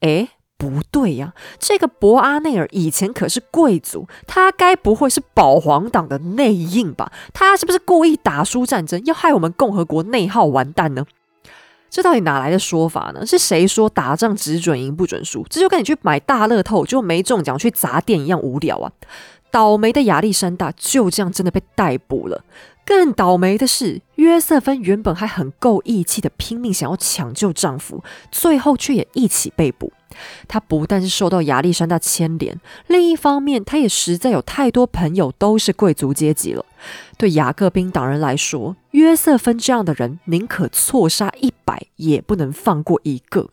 哎。不对呀，这个博阿内尔以前可是贵族，他该不会是保皇党的内应吧？他是不是故意打输战争，要害我们共和国内耗完蛋呢？这到底哪来的说法呢？是谁说打仗只准赢不准输？这就跟你去买大乐透就没中奖去砸店一样无聊啊！倒霉的亚历山大就这样真的被逮捕了。更倒霉的是，约瑟芬原本还很够义气的拼命想要抢救丈夫，最后却也一起被捕。他不但是受到亚历山大牵连，另一方面，他也实在有太多朋友都是贵族阶级了。对雅各宾党人来说，约瑟芬这样的人宁可错杀一百，也不能放过一个。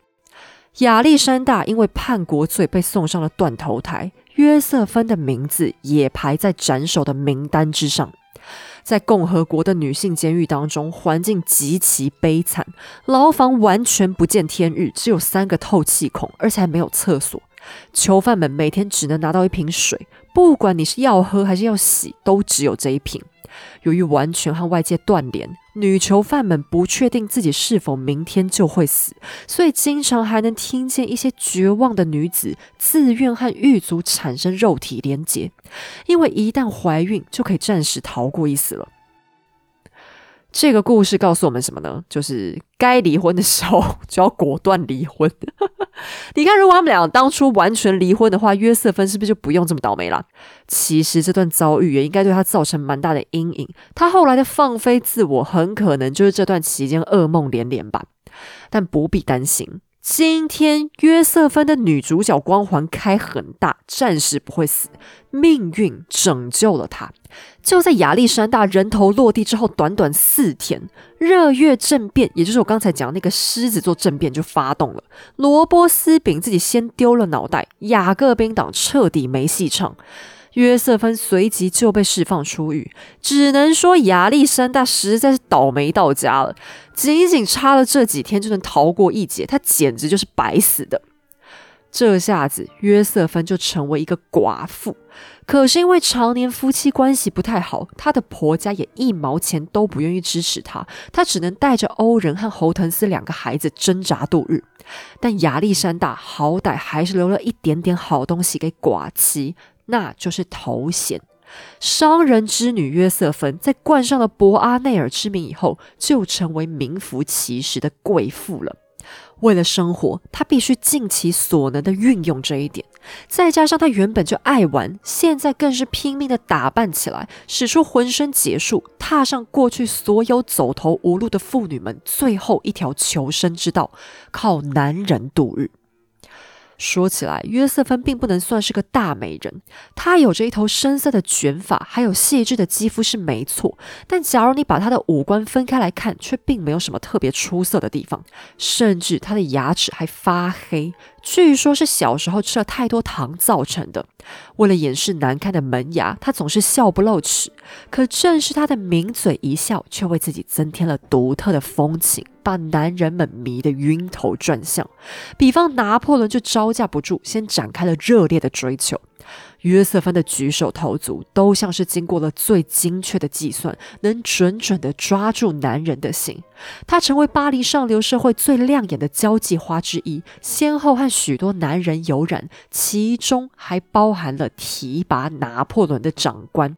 亚历山大因为叛国罪被送上了断头台，约瑟芬的名字也排在斩首的名单之上。在共和国的女性监狱当中，环境极其悲惨，牢房完全不见天日，只有三个透气孔，而且还没有厕所。囚犯们每天只能拿到一瓶水，不管你是要喝还是要洗，都只有这一瓶。由于完全和外界断联，女囚犯们不确定自己是否明天就会死，所以经常还能听见一些绝望的女子自愿和狱卒产生肉体连结，因为一旦怀孕就可以暂时逃过一死了。这个故事告诉我们什么呢？就是该离婚的时候就要果断离婚。[LAUGHS] 你看，如果他们俩当初完全离婚的话，约瑟芬是不是就不用这么倒霉了？其实这段遭遇也应该对他造成蛮大的阴影。他后来的放飞自我，很可能就是这段期间噩梦连连吧。但不必担心。今天约瑟芬的女主角光环开很大，暂时不会死。命运拯救了她。就在亚历山大人头落地之后，短短四天，热月政变，也就是我刚才讲那个狮子座政变就发动了。罗伯斯饼自己先丢了脑袋，雅各宾党彻底没戏唱。约瑟芬随即就被释放出狱，只能说亚历山大实在是倒霉到家了。仅仅差了这几天就能逃过一劫，他简直就是白死的。这下子约瑟芬就成为一个寡妇。可是因为常年夫妻关系不太好，她的婆家也一毛钱都不愿意支持她，她只能带着欧仁和侯腾斯两个孩子挣扎度日。但亚历山大好歹还是留了一点点好东西给寡妻。那就是头衔，商人之女约瑟芬在冠上了博阿内尔之名以后，就成为名副其实的贵妇了。为了生活，她必须尽其所能的运用这一点。再加上她原本就爱玩，现在更是拼命的打扮起来，使出浑身解数，踏上过去所有走投无路的妇女们最后一条求生之道，靠男人度日。说起来，约瑟芬并不能算是个大美人。她有着一头深色的卷发，还有细致的肌肤是没错。但假如你把她的五官分开来看，却并没有什么特别出色的地方，甚至她的牙齿还发黑。据说，是小时候吃了太多糖造成的。为了掩饰难看的门牙，他总是笑不露齿。可正是他的抿嘴一笑，却为自己增添了独特的风情，把男人们迷得晕头转向。比方拿破仑就招架不住，先展开了热烈的追求。约瑟芬的举手投足都像是经过了最精确的计算，能准准的抓住男人的心。她成为巴黎上流社会最亮眼的交际花之一，先后和许多男人有染，其中还包含了提拔拿破仑的长官。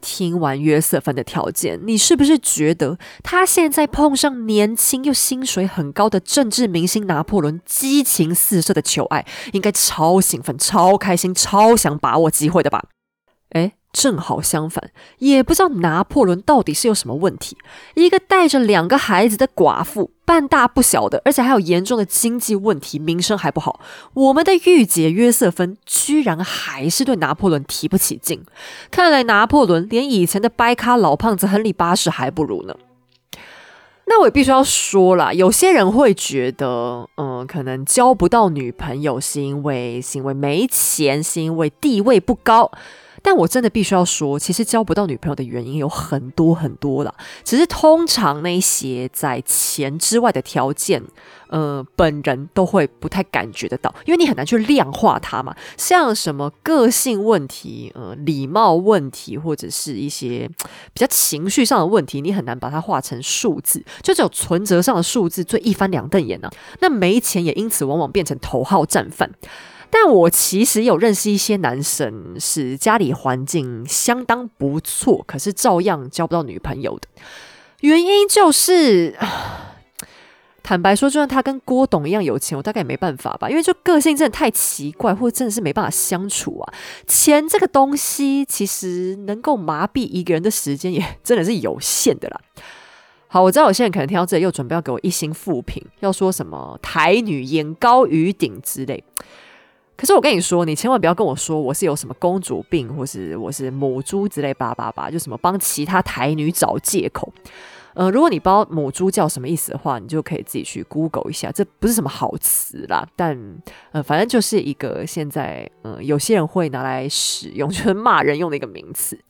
听完约瑟芬的条件，你是不是觉得他现在碰上年轻又薪水很高的政治明星拿破仑，激情四射的求爱，应该超兴奋、超开心、超想把握机会的吧？哎。正好相反，也不知道拿破仑到底是有什么问题。一个带着两个孩子的寡妇，半大不小的，而且还有严重的经济问题，名声还不好。我们的御姐约瑟芬居然还是对拿破仑提不起劲。看来拿破仑连以前的掰咖老胖子亨利八世还不如呢。那我也必须要说了，有些人会觉得，嗯，可能交不到女朋友是因为是因为没钱，是因为地位不高。但我真的必须要说，其实交不到女朋友的原因有很多很多了。只是通常那些在钱之外的条件，呃，本人都会不太感觉得到，因为你很难去量化它嘛。像什么个性问题、呃，礼貌问题，或者是一些比较情绪上的问题，你很难把它化成数字。就只有存折上的数字最一翻两瞪眼呢。那没钱也因此往往变成头号战犯。但我其实有认识一些男生，是家里环境相当不错，可是照样交不到女朋友的。原因就是，坦白说，就算他跟郭董一样有钱，我大概也没办法吧，因为就个性真的太奇怪，或者真的是没办法相处啊。钱这个东西，其实能够麻痹一个人的时间，也真的是有限的啦。好，我知道有些人可能听到这里又准备要给我一星负评，要说什么台女眼高于顶之类。可是我跟你说，你千万不要跟我说我是有什么公主病，或是我是母猪之类叭叭叭，就什么帮其他台女找借口。呃，如果你不知道母猪叫什么意思的话，你就可以自己去 Google 一下，这不是什么好词啦。但呃，反正就是一个现在呃有些人会拿来使用，[LAUGHS] 就是骂人用的一个名词。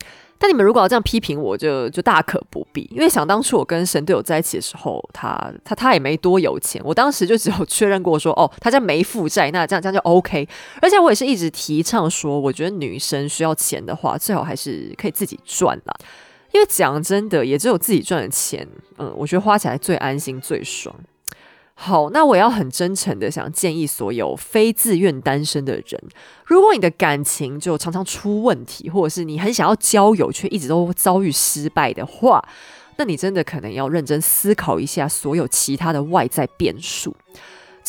但你们如果要这样批评我，就就大可不必，因为想当初我跟神队友在一起的时候，他他他也没多有钱，我当时就只有确认过说，[LAUGHS] 哦，他家没负债，那这样这样就 OK。而且我也是一直提倡说，我觉得女生需要钱的话，最好还是可以自己赚啦。因为讲真的，也只有自己赚的钱，嗯，我觉得花起来最安心、最爽。好，那我要很真诚的想建议所有非自愿单身的人，如果你的感情就常常出问题，或者是你很想要交友却一直都遭遇失败的话，那你真的可能要认真思考一下所有其他的外在变数。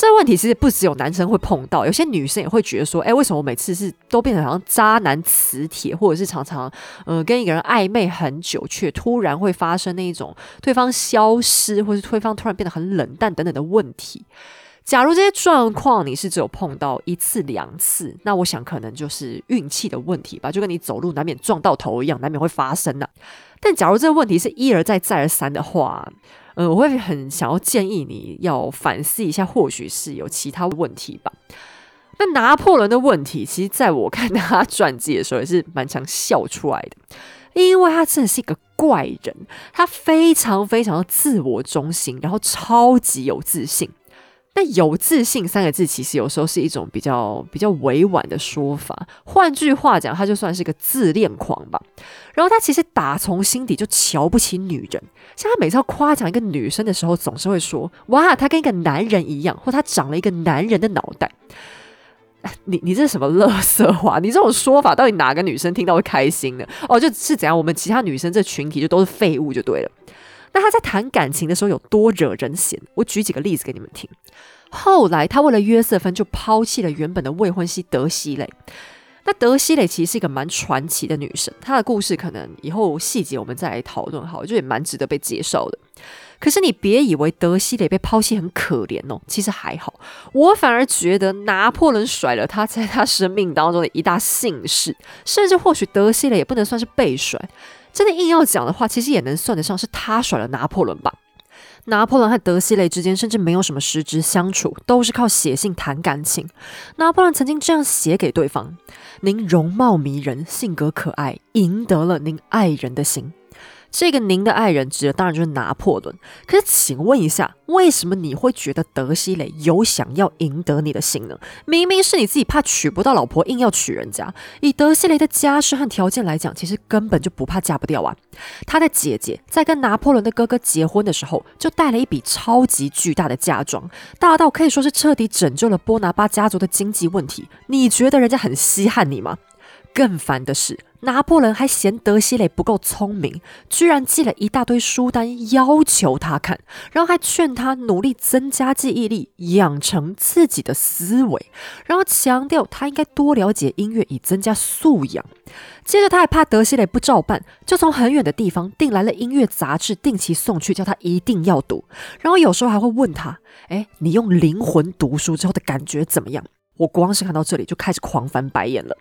这问题其实不只有男生会碰到，有些女生也会觉得说，哎，为什么我每次是都变成好像渣男磁铁，或者是常常呃跟一个人暧昧很久，却突然会发生那一种对方消失，或是对方突然变得很冷淡等等的问题。假如这些状况你是只有碰到一次两次，那我想可能就是运气的问题吧，就跟你走路难免撞到头一样，难免会发生的。但假如这个问题是一而再再而三的话，呃，我会很想要建议你要反思一下，或许是有其他问题吧。那拿破仑的问题，其实在我 [LAUGHS] 看他传记的时候也是蛮常笑出来的，因为他真的是一个怪人，他非常非常的自我中心，然后超级有自信。那有自信三个字，其实有时候是一种比较比较委婉的说法。换句话讲，他就算是个自恋狂吧。然后他其实打从心底就瞧不起女人。像他每次要夸奖一个女生的时候，总是会说：“哇，她跟一个男人一样，或她长了一个男人的脑袋。”你你这是什么乐色话？你这种说法到底哪个女生听到会开心呢？哦，就是怎样？我们其他女生这群体就都是废物就对了。那他在谈感情的时候有多惹人嫌？我举几个例子给你们听。后来他为了约瑟芬就抛弃了原本的未婚妻德西蕾。那德西蕾其实是一个蛮传奇的女神，她的故事可能以后细节我们再来讨论。好，就也蛮值得被接受的。可是你别以为德西蕾被抛弃很可怜哦，其实还好。我反而觉得拿破仑甩了她在他生命当中的一大幸事，甚至或许德西蕾也不能算是被甩。真的硬要讲的话，其实也能算得上是他甩了拿破仑吧。拿破仑和德西雷之间甚至没有什么实质相处，都是靠写信谈感情。拿破仑曾经这样写给对方：“您容貌迷人，性格可爱，赢得了您爱人的心。”这个您的爱人指的当然就是拿破仑。可是，请问一下，为什么你会觉得德西雷有想要赢得你的心呢？明明是你自己怕娶不到老婆，硬要娶人家。以德西雷的家世和条件来讲，其实根本就不怕嫁不掉啊。他的姐姐在跟拿破仑的哥哥结婚的时候，就带了一笔超级巨大的嫁妆，大到可以说是彻底拯救了波拿巴家族的经济问题。你觉得人家很稀罕你吗？更烦的是。拿破仑还嫌德西雷不够聪明，居然寄了一大堆书单要求他看，然后还劝他努力增加记忆力，养成自己的思维，然后强调他应该多了解音乐以增加素养。接着他还怕德西雷不照办，就从很远的地方订来了音乐杂志，定期送去，叫他一定要读。然后有时候还会问他：“哎，你用灵魂读书之后的感觉怎么样？”我光是看到这里就开始狂翻白眼了。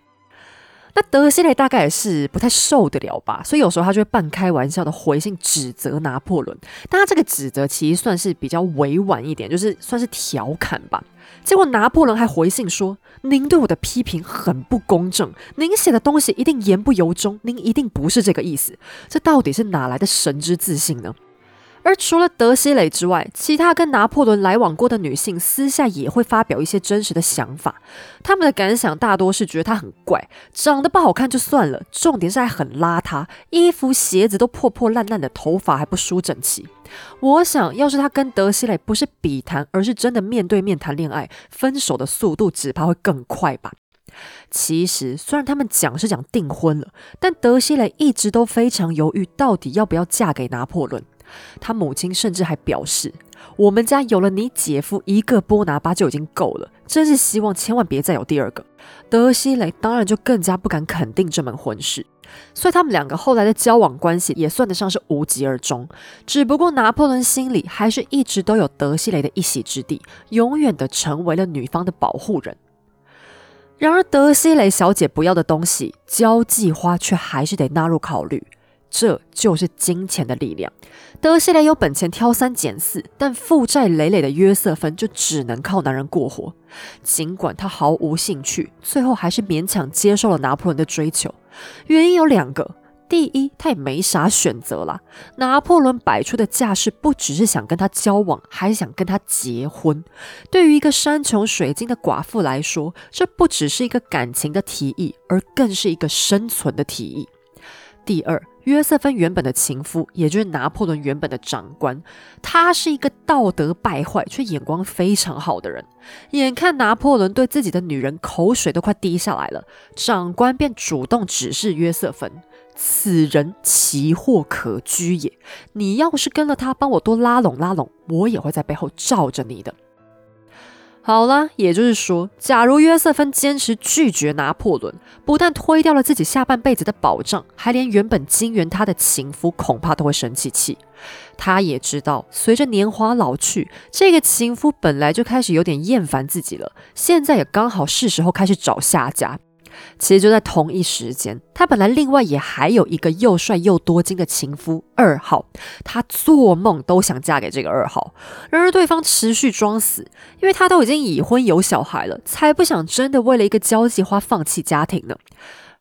那德西雷大概也是不太受得了吧，所以有时候他就会半开玩笑的回信指责拿破仑，但他这个指责其实算是比较委婉一点，就是算是调侃吧。结果拿破仑还回信说：“您对我的批评很不公正，您写的东西一定言不由衷，您一定不是这个意思。”这到底是哪来的神之自信呢？而除了德西蕾之外，其他跟拿破仑来往过的女性私下也会发表一些真实的想法。他们的感想大多是觉得他很怪，长得不好看就算了，重点是还很邋遢，衣服鞋子都破破烂烂的，头发还不梳整齐。我想要是他跟德西蕾不是笔谈，而是真的面对面谈恋爱，分手的速度只怕会更快吧。其实虽然他们讲是讲订婚了，但德西蕾一直都非常犹豫，到底要不要嫁给拿破仑。他母亲甚至还表示：“我们家有了你姐夫一个波拿巴就已经够了，真是希望千万别再有第二个。”德西雷当然就更加不敢肯定这门婚事，所以他们两个后来的交往关系也算得上是无疾而终。只不过拿破仑心里还是一直都有德西雷的一席之地，永远的成为了女方的保护人。然而德西雷小姐不要的东西，交际花却还是得纳入考虑。这就是金钱的力量。德西雷有本钱挑三拣四，但负债累累的约瑟芬就只能靠男人过活。尽管他毫无兴趣，最后还是勉强接受了拿破仑的追求。原因有两个：第一，他也没啥选择啦。拿破仑摆出的架势，不只是想跟他交往，还想跟他结婚。对于一个山穷水尽的寡妇来说，这不只是一个感情的提议，而更是一个生存的提议。第二。约瑟芬原本的情夫，也就是拿破仑原本的长官，他是一个道德败坏却眼光非常好的人。眼看拿破仑对自己的女人口水都快滴下来了，长官便主动指示约瑟芬：“此人奇货可居也，你要是跟了他，帮我多拉拢拉拢，我也会在背后罩着你的。”好了，也就是说，假如约瑟芬坚持拒绝拿破仑，不但推掉了自己下半辈子的保障，还连原本金援他的情夫恐怕都会生气气。他也知道，随着年华老去，这个情夫本来就开始有点厌烦自己了，现在也刚好是时候开始找下家。其实就在同一时间，他本来另外也还有一个又帅又多金的情夫二号，他做梦都想嫁给这个二号。然而对方持续装死，因为他都已经已婚有小孩了，才不想真的为了一个交际花放弃家庭呢。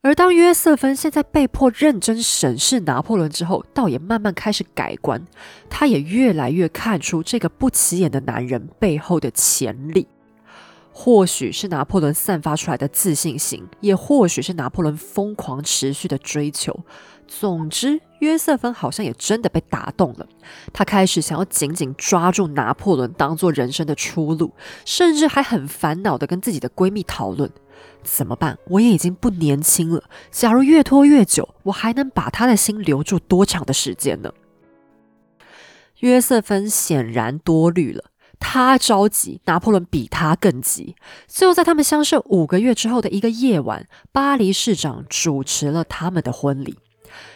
而当约瑟芬现在被迫认真审视拿破仑之后，倒也慢慢开始改观，他也越来越看出这个不起眼的男人背后的潜力。或许是拿破仑散发出来的自信心，也或许是拿破仑疯狂持续的追求。总之，约瑟芬好像也真的被打动了。她开始想要紧紧抓住拿破仑，当做人生的出路，甚至还很烦恼的跟自己的闺蜜讨论：怎么办？我也已经不年轻了。假如越拖越久，我还能把他的心留住多长的时间呢？约瑟芬显然多虑了。他着急，拿破仑比他更急。最后在他们相识五个月之后的一个夜晚，巴黎市长主持了他们的婚礼。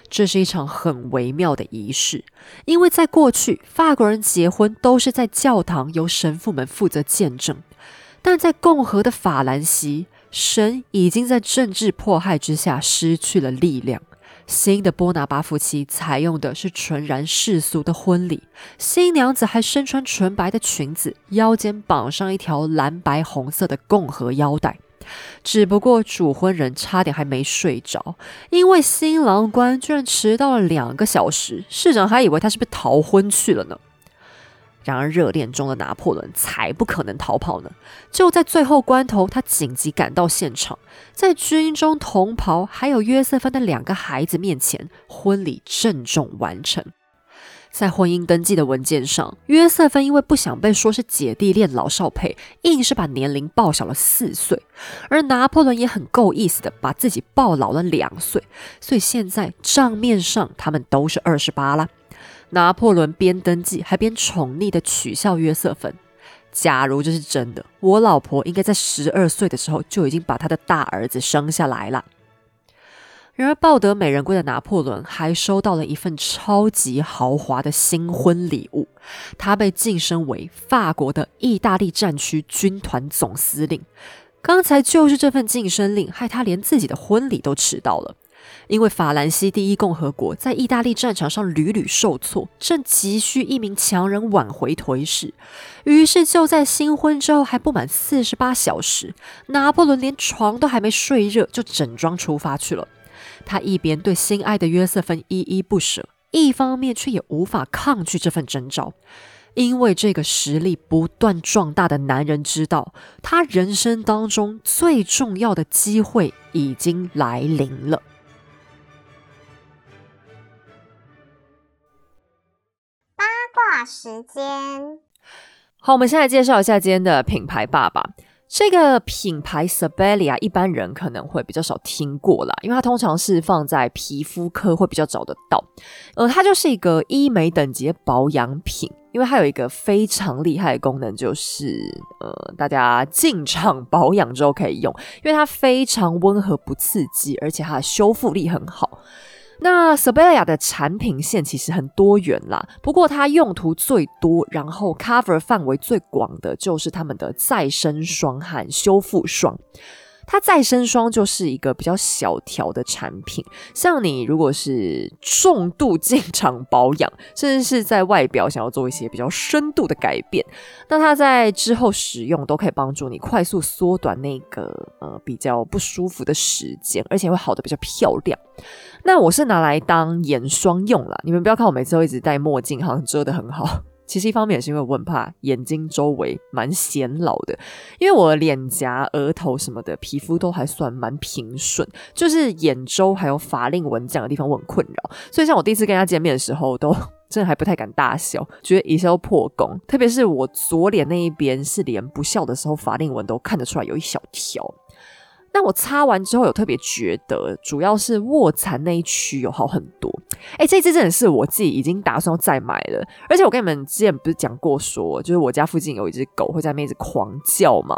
这是一场很微妙的仪式，因为在过去，法国人结婚都是在教堂由神父们负责见证，但在共和的法兰西，神已经在政治迫害之下失去了力量。新的波拿巴夫妻采用的是纯然世俗的婚礼，新娘子还身穿纯白的裙子，腰间绑上一条蓝白红色的共和腰带。只不过主婚人差点还没睡着，因为新郎官居然迟到了两个小时，市长还以为他是不是逃婚去了呢。然而，热恋中的拿破仑才不可能逃跑呢！就在最后关头，他紧急赶到现场，在军中同袍还有约瑟芬的两个孩子面前，婚礼郑重完成。在婚姻登记的文件上，约瑟芬因为不想被说是姐弟恋老少配，硬是把年龄报小了四岁；而拿破仑也很够意思的把自己报老了两岁，所以现在账面上他们都是二十八了。拿破仑边登记还边宠溺的取笑约瑟芬：“假如这是真的，我老婆应该在十二岁的时候就已经把他的大儿子生下来了。”然而，抱得美人归的拿破仑还收到了一份超级豪华的新婚礼物，他被晋升为法国的意大利战区军团总司令。刚才就是这份晋升令，害他连自己的婚礼都迟到了。因为法兰西第一共和国在意大利战场上屡屡受挫，正急需一名强人挽回颓势。于是就在新婚之后还不满四十八小时，拿破仑连床都还没睡热，就整装出发去了。他一边对心爱的约瑟芬依依不舍，一方面却也无法抗拒这份征召，因为这个实力不断壮大的男人知道，他人生当中最重要的机会已经来临了。
时间
好，我们先来介绍一下今天的品牌爸爸。这个品牌 Sabelia 一般人可能会比较少听过啦，因为它通常是放在皮肤科会比较找得到。呃，它就是一个医美等级保养品，因为它有一个非常厉害的功能，就是呃，大家进场保养之后可以用，因为它非常温和不刺激，而且它的修复力很好。那 Sabelia 的产品线其实很多元啦，不过它用途最多，然后 cover 范围最广的就是他们的再生霜和修复霜。它再生霜就是一个比较小条的产品，像你如果是重度进场保养，甚至是在外表想要做一些比较深度的改变，那它在之后使用都可以帮助你快速缩短那个呃比较不舒服的时间，而且会好的比较漂亮。那我是拿来当眼霜用了，你们不要看我每次都一直戴墨镜，好像遮得很好。其实一方面也是因为我很怕眼睛周围蛮显老的，因为我的脸颊、额头什么的皮肤都还算蛮平顺，就是眼周还有法令纹这样的地方我很困扰。所以像我第一次跟他见面的时候，都 [LAUGHS] 真的还不太敢大笑，觉得一笑破功。特别是我左脸那一边，是连不笑的时候法令纹都看得出来有一小条。那我擦完之后有特别觉得，主要是卧蚕那一区有好很多。哎，这支真的是我自己已经打算再买了。而且我跟你们之前不是讲过，说就是我家附近有一只狗会在那一直狂叫嘛。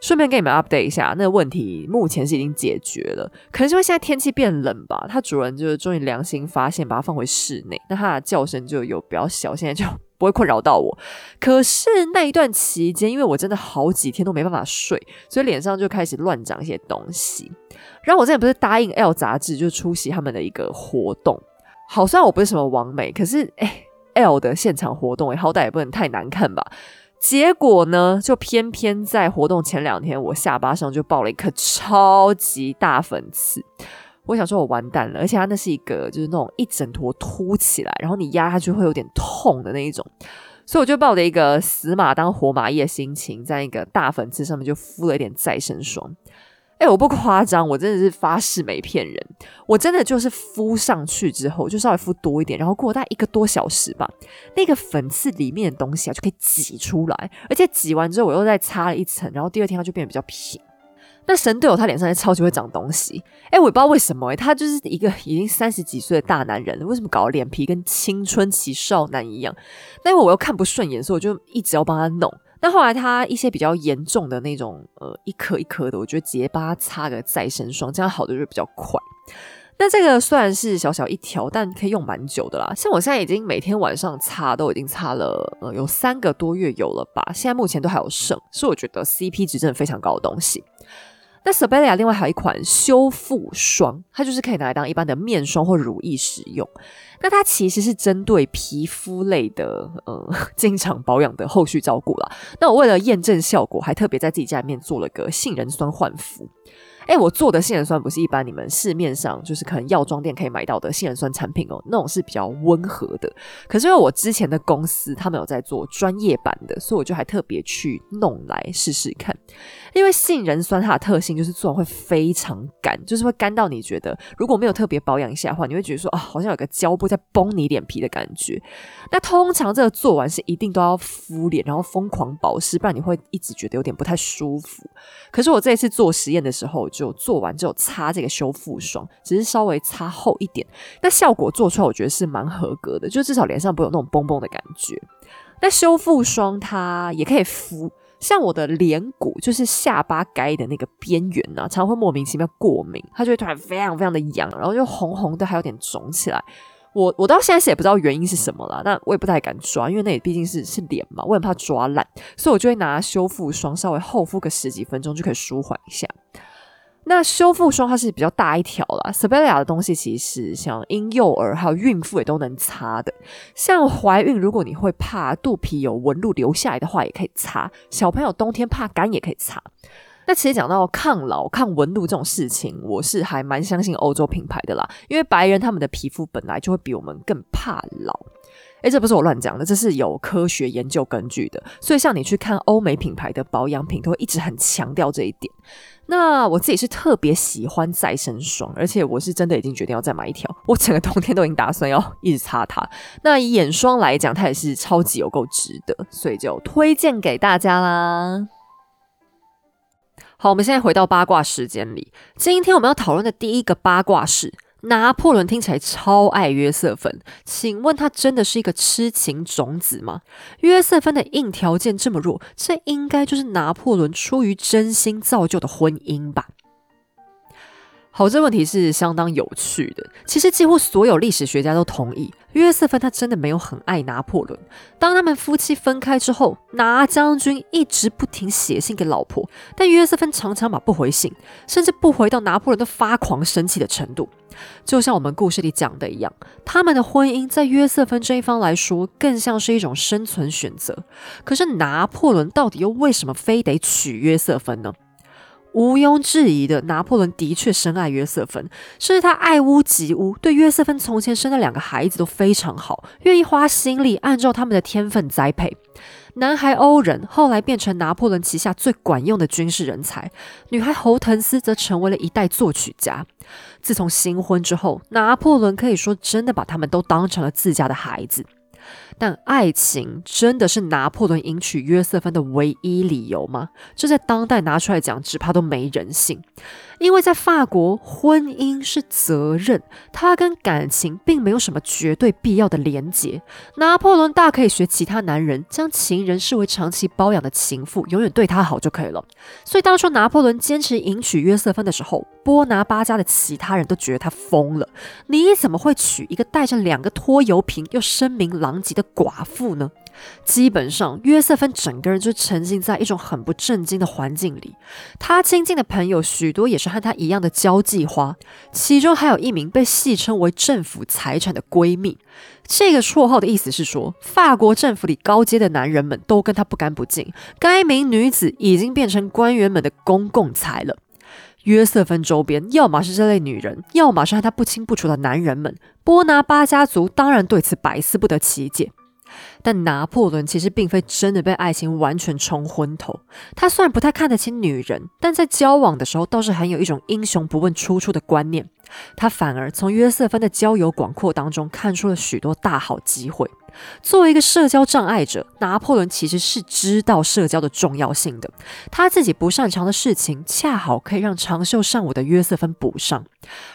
顺便跟你们 update 一下，那个问题目前是已经解决了。可能是因为现在天气变冷吧，它主人就是终于良心发现，把它放回室内，那它的叫声就有比较小，现在就。不会困扰到我，可是那一段期间，因为我真的好几天都没办法睡，所以脸上就开始乱长一些东西。然后我之前不是答应 L 杂志就出席他们的一个活动，好，虽然我不是什么王美，可是哎，L 的现场活动，哎，好歹也不能太难看吧？结果呢，就偏偏在活动前两天，我下巴上就爆了一颗超级大粉刺。我想说，我完蛋了，而且它那是一个，就是那种一整坨凸起来，然后你压下去会有点痛的那一种，所以我就抱着一个死马当活马医的心情，在一个大粉刺上面就敷了一点再生霜。哎，我不夸张，我真的是发誓没骗人，我真的就是敷上去之后，就稍微敷多一点，然后过大概一个多小时吧，那个粉刺里面的东西啊就可以挤出来，而且挤完之后我又再擦了一层，然后第二天它就变得比较平。那神队友他脸上也超级会长东西，哎，我也不知道为什么，哎，他就是一个已经三十几岁的大男人，为什么搞脸皮跟青春期少男一样？那因为我又看不顺眼，所以我就一直要帮他弄。那后来他一些比较严重的那种，呃，一颗一颗的，我觉得直接帮他擦个再生霜，这样好的就比较快。那这个虽然是小小一条，但可以用蛮久的啦。像我现在已经每天晚上擦，都已经擦了呃有三个多月有了吧，现在目前都还有剩，是我觉得 CP 值真的非常高的东西。那 Sabella 另外还有一款修复霜，它就是可以拿来当一般的面霜或乳液使用。那它其实是针对皮肤类的，呃，[LAUGHS] 经常保养的后续照顾啦。那我为了验证效果，还特别在自己家里面做了个杏仁酸焕肤。哎，我做的杏仁酸不是一般你们市面上就是可能药妆店可以买到的杏仁酸产品哦，那种是比较温和的。可是因为我之前的公司他们有在做专业版的，所以我就还特别去弄来试试看。因为杏仁酸它的特性就是做完会非常干，就是会干到你觉得如果没有特别保养一下的话，你会觉得说啊，好像有个胶布在崩你脸皮的感觉。那通常这个做完是一定都要敷脸，然后疯狂保湿，不然你会一直觉得有点不太舒服。可是我这一次做实验的时候。就做完之后擦这个修复霜，只是稍微擦厚一点，那效果做出来我觉得是蛮合格的，就至少脸上不会有那种崩崩的感觉。那修复霜它也可以敷，像我的脸骨就是下巴该的那个边缘呢，常会莫名其妙过敏，它就会突然非常非常的痒，然后就红红的，还有点肿起来。我我到现在是也不知道原因是什么了，那我也不太敢抓，因为那也毕竟是是脸嘛，我很怕抓烂，所以我就会拿修复霜稍微厚敷个十几分钟就可以舒缓一下。那修复霜它是比较大一条啦 s a b e l i a 的东西其实像婴幼儿还有孕妇也都能擦的。像怀孕，如果你会怕肚皮有纹路留下来的话，也可以擦。小朋友冬天怕干也可以擦。那其实讲到抗老、抗纹路这种事情，我是还蛮相信欧洲品牌的啦，因为白人他们的皮肤本来就会比我们更怕老。诶，这不是我乱讲的，这是有科学研究根据的。所以像你去看欧美品牌的保养品，都会一直很强调这一点。那我自己是特别喜欢再生霜，而且我是真的已经决定要再买一条，我整个冬天都已经打算要一直擦它。那以眼霜来讲，它也是超级有够值得，所以就推荐给大家啦。好，我们现在回到八卦时间里，今天我们要讨论的第一个八卦是。拿破仑听起来超爱约瑟芬，请问他真的是一个痴情种子吗？约瑟芬的硬条件这么弱，这应该就是拿破仑出于真心造就的婚姻吧？好，这问题是相当有趣的。其实几乎所有历史学家都同意，约瑟芬他真的没有很爱拿破仑。当他们夫妻分开之后，拿将军一直不停写信给老婆，但约瑟芬常常把不回信，甚至不回到拿破仑都发狂生气的程度。就像我们故事里讲的一样，他们的婚姻在约瑟芬这一方来说，更像是一种生存选择。可是拿破仑到底又为什么非得娶约瑟芬呢？毋庸置疑的，拿破仑的确深爱约瑟芬，甚至他爱屋及乌，对约瑟芬从前生的两个孩子都非常好，愿意花心力按照他们的天分栽培。男孩欧仁后来变成拿破仑旗下最管用的军事人才，女孩侯腾斯则成为了一代作曲家。自从新婚之后，拿破仑可以说真的把他们都当成了自家的孩子。但爱情真的是拿破仑迎娶约瑟芬的唯一理由吗？这在当代拿出来讲，只怕都没人性。因为在法国，婚姻是责任，它跟感情并没有什么绝对必要的连结。拿破仑大可以学其他男人，将情人视为长期包养的情妇，永远对他好就可以了。所以当初拿破仑坚持迎娶约瑟芬的时候，波拿巴家的其他人都觉得他疯了。你怎么会娶一个带着两个拖油瓶又声名狼藉的寡妇呢？基本上，约瑟芬整个人就沉浸在一种很不正经的环境里。他亲近的朋友许多也是和他一样的交际花，其中还有一名被戏称为政府财产的闺蜜。这个绰号的意思是说，法国政府里高阶的男人们都跟他不干不净。该名女子已经变成官员们的公共财了。约瑟芬周边，要么是这类女人，要么是和她不清不楚的男人们。波拿巴家族当然对此百思不得其解。但拿破仑其实并非真的被爱情完全冲昏头。他虽然不太看得起女人，但在交往的时候倒是很有一种英雄不问出处的观念。他反而从约瑟芬的交友广阔当中看出了许多大好机会。作为一个社交障碍者，拿破仑其实是知道社交的重要性的。他自己不擅长的事情，恰好可以让长袖善舞的约瑟芬补上。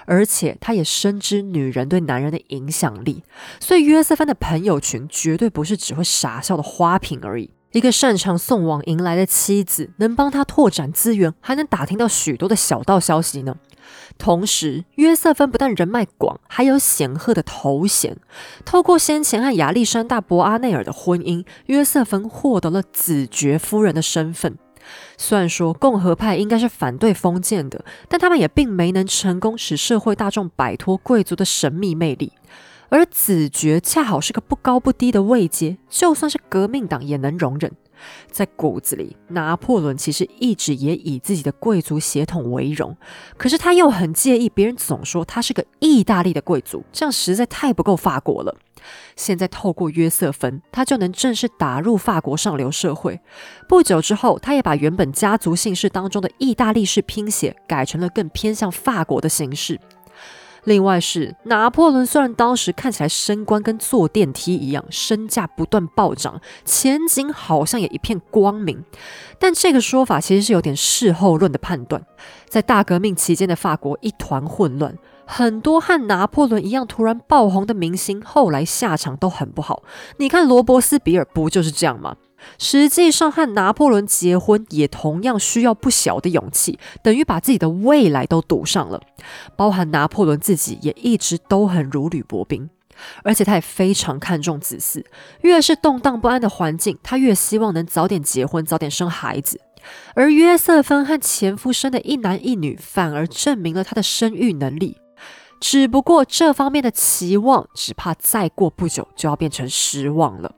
而且，他也深知女人对男人的影响力，所以约瑟芬的朋友群绝对不是只会傻笑的花瓶而已。一个擅长送往迎来的妻子，能帮他拓展资源，还能打听到许多的小道消息呢。同时，约瑟芬不但人脉广，还有显赫的头衔。透过先前和亚历山大·博阿内尔的婚姻，约瑟芬获得了子爵夫人的身份。虽然说共和派应该是反对封建的，但他们也并没能成功使社会大众摆脱贵族的神秘魅力。而子爵恰好是个不高不低的位阶，就算是革命党也能容忍。在骨子里，拿破仑其实一直也以自己的贵族血统为荣，可是他又很介意别人总说他是个意大利的贵族，这样实在太不够法国了。现在透过约瑟芬，他就能正式打入法国上流社会。不久之后，他也把原本家族姓氏当中的意大利式拼写改成了更偏向法国的形式。另外是拿破仑，虽然当时看起来升官跟坐电梯一样，身价不断暴涨，前景好像也一片光明，但这个说法其实是有点事后论的判断。在大革命期间的法国一团混乱，很多和拿破仑一样突然爆红的明星，后来下场都很不好。你看罗伯斯比尔不就是这样吗？实际上，和拿破仑结婚也同样需要不小的勇气，等于把自己的未来都赌上了。包含拿破仑自己也一直都很如履薄冰，而且他也非常看重子嗣。越是动荡不安的环境，他越希望能早点结婚，早点生孩子。而约瑟芬和前夫生的一男一女，反而证明了他的生育能力。只不过这方面的期望，只怕再过不久就要变成失望了。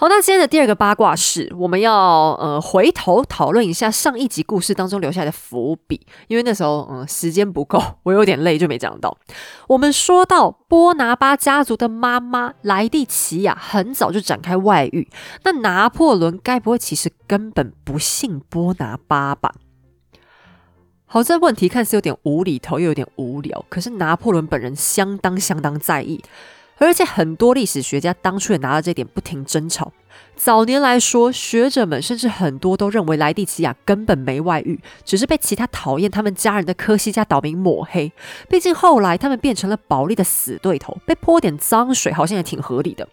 好，那今天的第二个八卦是，我们要呃回头讨论一下上一集故事当中留下的伏笔，因为那时候嗯时间不够，我有点累就没讲到。我们说到波拿巴家族的妈妈莱蒂奇亚很早就展开外遇，那拿破仑该不会其实根本不姓波拿巴吧？好，这问题看似有点无厘头，又有点无聊，可是拿破仑本人相当相当在意。而且很多历史学家当初也拿到这点不停争吵。早年来说，学者们甚至很多都认为莱蒂奇亚根本没外遇，只是被其他讨厌他们家人的科西嘉岛民抹黑。毕竟后来他们变成了保利的死对头，被泼点脏水好像也挺合理的。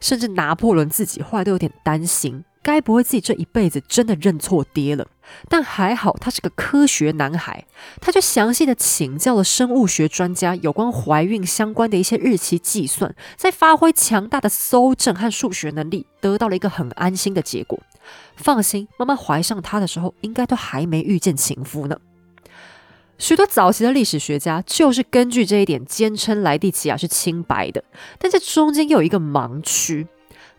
甚至拿破仑自己后来都有点担心，该不会自己这一辈子真的认错爹了？但还好他是个科学男孩，他就详细的请教了生物学专家有关怀孕相关的一些日期计算，在发挥强大的搜证和数学能力，得到了一个很安心的结果。放心，妈妈怀上他的时候，应该都还没遇见情夫呢。许多早期的历史学家就是根据这一点，坚称莱蒂奇亚是清白的。但这中间又有一个盲区：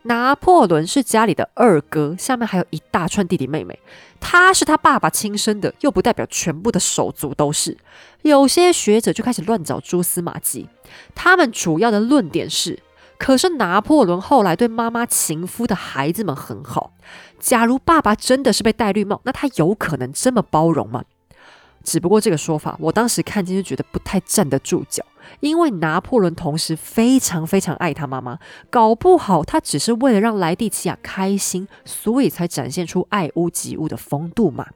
拿破仑是家里的二哥，下面还有一大串弟弟妹妹，他是他爸爸亲生的，又不代表全部的手足都是。有些学者就开始乱找蛛丝马迹，他们主要的论点是：可是拿破仑后来对妈妈情夫的孩子们很好，假如爸爸真的是被戴绿帽，那他有可能这么包容吗？只不过这个说法，我当时看见就觉得不太站得住脚，因为拿破仑同时非常非常爱他妈妈，搞不好他只是为了让莱蒂奇亚开心，所以才展现出爱屋及乌的风度嘛。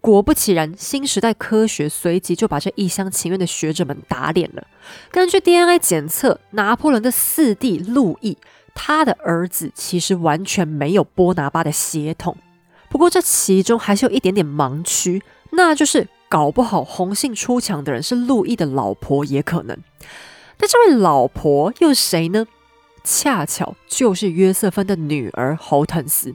果不其然，新时代科学随即就把这一厢情愿的学者们打脸了。根据 DNA 检测，拿破仑的四弟路易，他的儿子其实完全没有波拿巴的血统。不过这其中还是有一点点盲区，那就是。搞不好红杏出墙的人是路易的老婆也可能，那这位老婆又是谁呢？恰巧就是约瑟芬的女儿侯腾斯。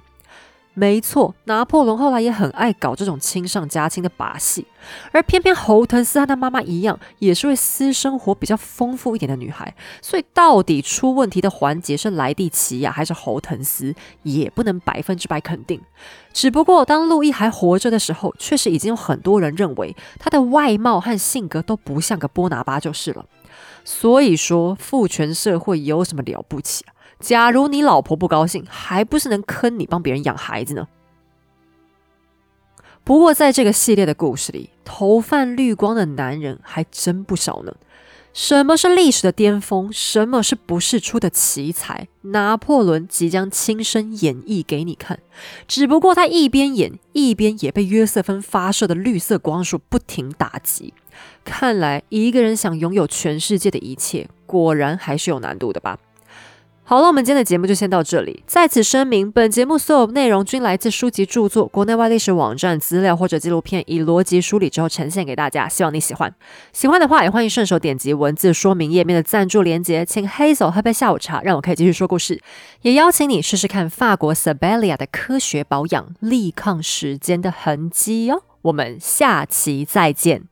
没错，拿破仑后来也很爱搞这种亲上加亲的把戏，而偏偏侯腾斯和他妈妈一样，也是位私生活比较丰富一点的女孩，所以到底出问题的环节是莱蒂奇亚还是侯腾斯，也不能百分之百肯定。只不过当路易还活着的时候，确实已经有很多人认为他的外貌和性格都不像个波拿巴就是了。所以说，父权社会有什么了不起啊？假如你老婆不高兴，还不是能坑你帮别人养孩子呢？不过在这个系列的故事里，头泛绿光的男人还真不少呢。什么是历史的巅峰？什么是不世出的奇才？拿破仑即将亲身演绎给你看。只不过他一边演，一边也被约瑟芬发射的绿色光束不停打击。看来一个人想拥有全世界的一切，果然还是有难度的吧。好了，我们今天的节目就先到这里。在此声明，本节目所有内容均来自书籍著作、国内外历史网站资料或者纪录片，以逻辑梳理之后呈现给大家。希望你喜欢。喜欢的话，也欢迎顺手点击文字说明页面的赞助连接，请 Hazel 喝杯下午茶，让我可以继续说故事。也邀请你试试看法国 Sabelia 的科学保养，力抗时间的痕迹哦。我们下期再见。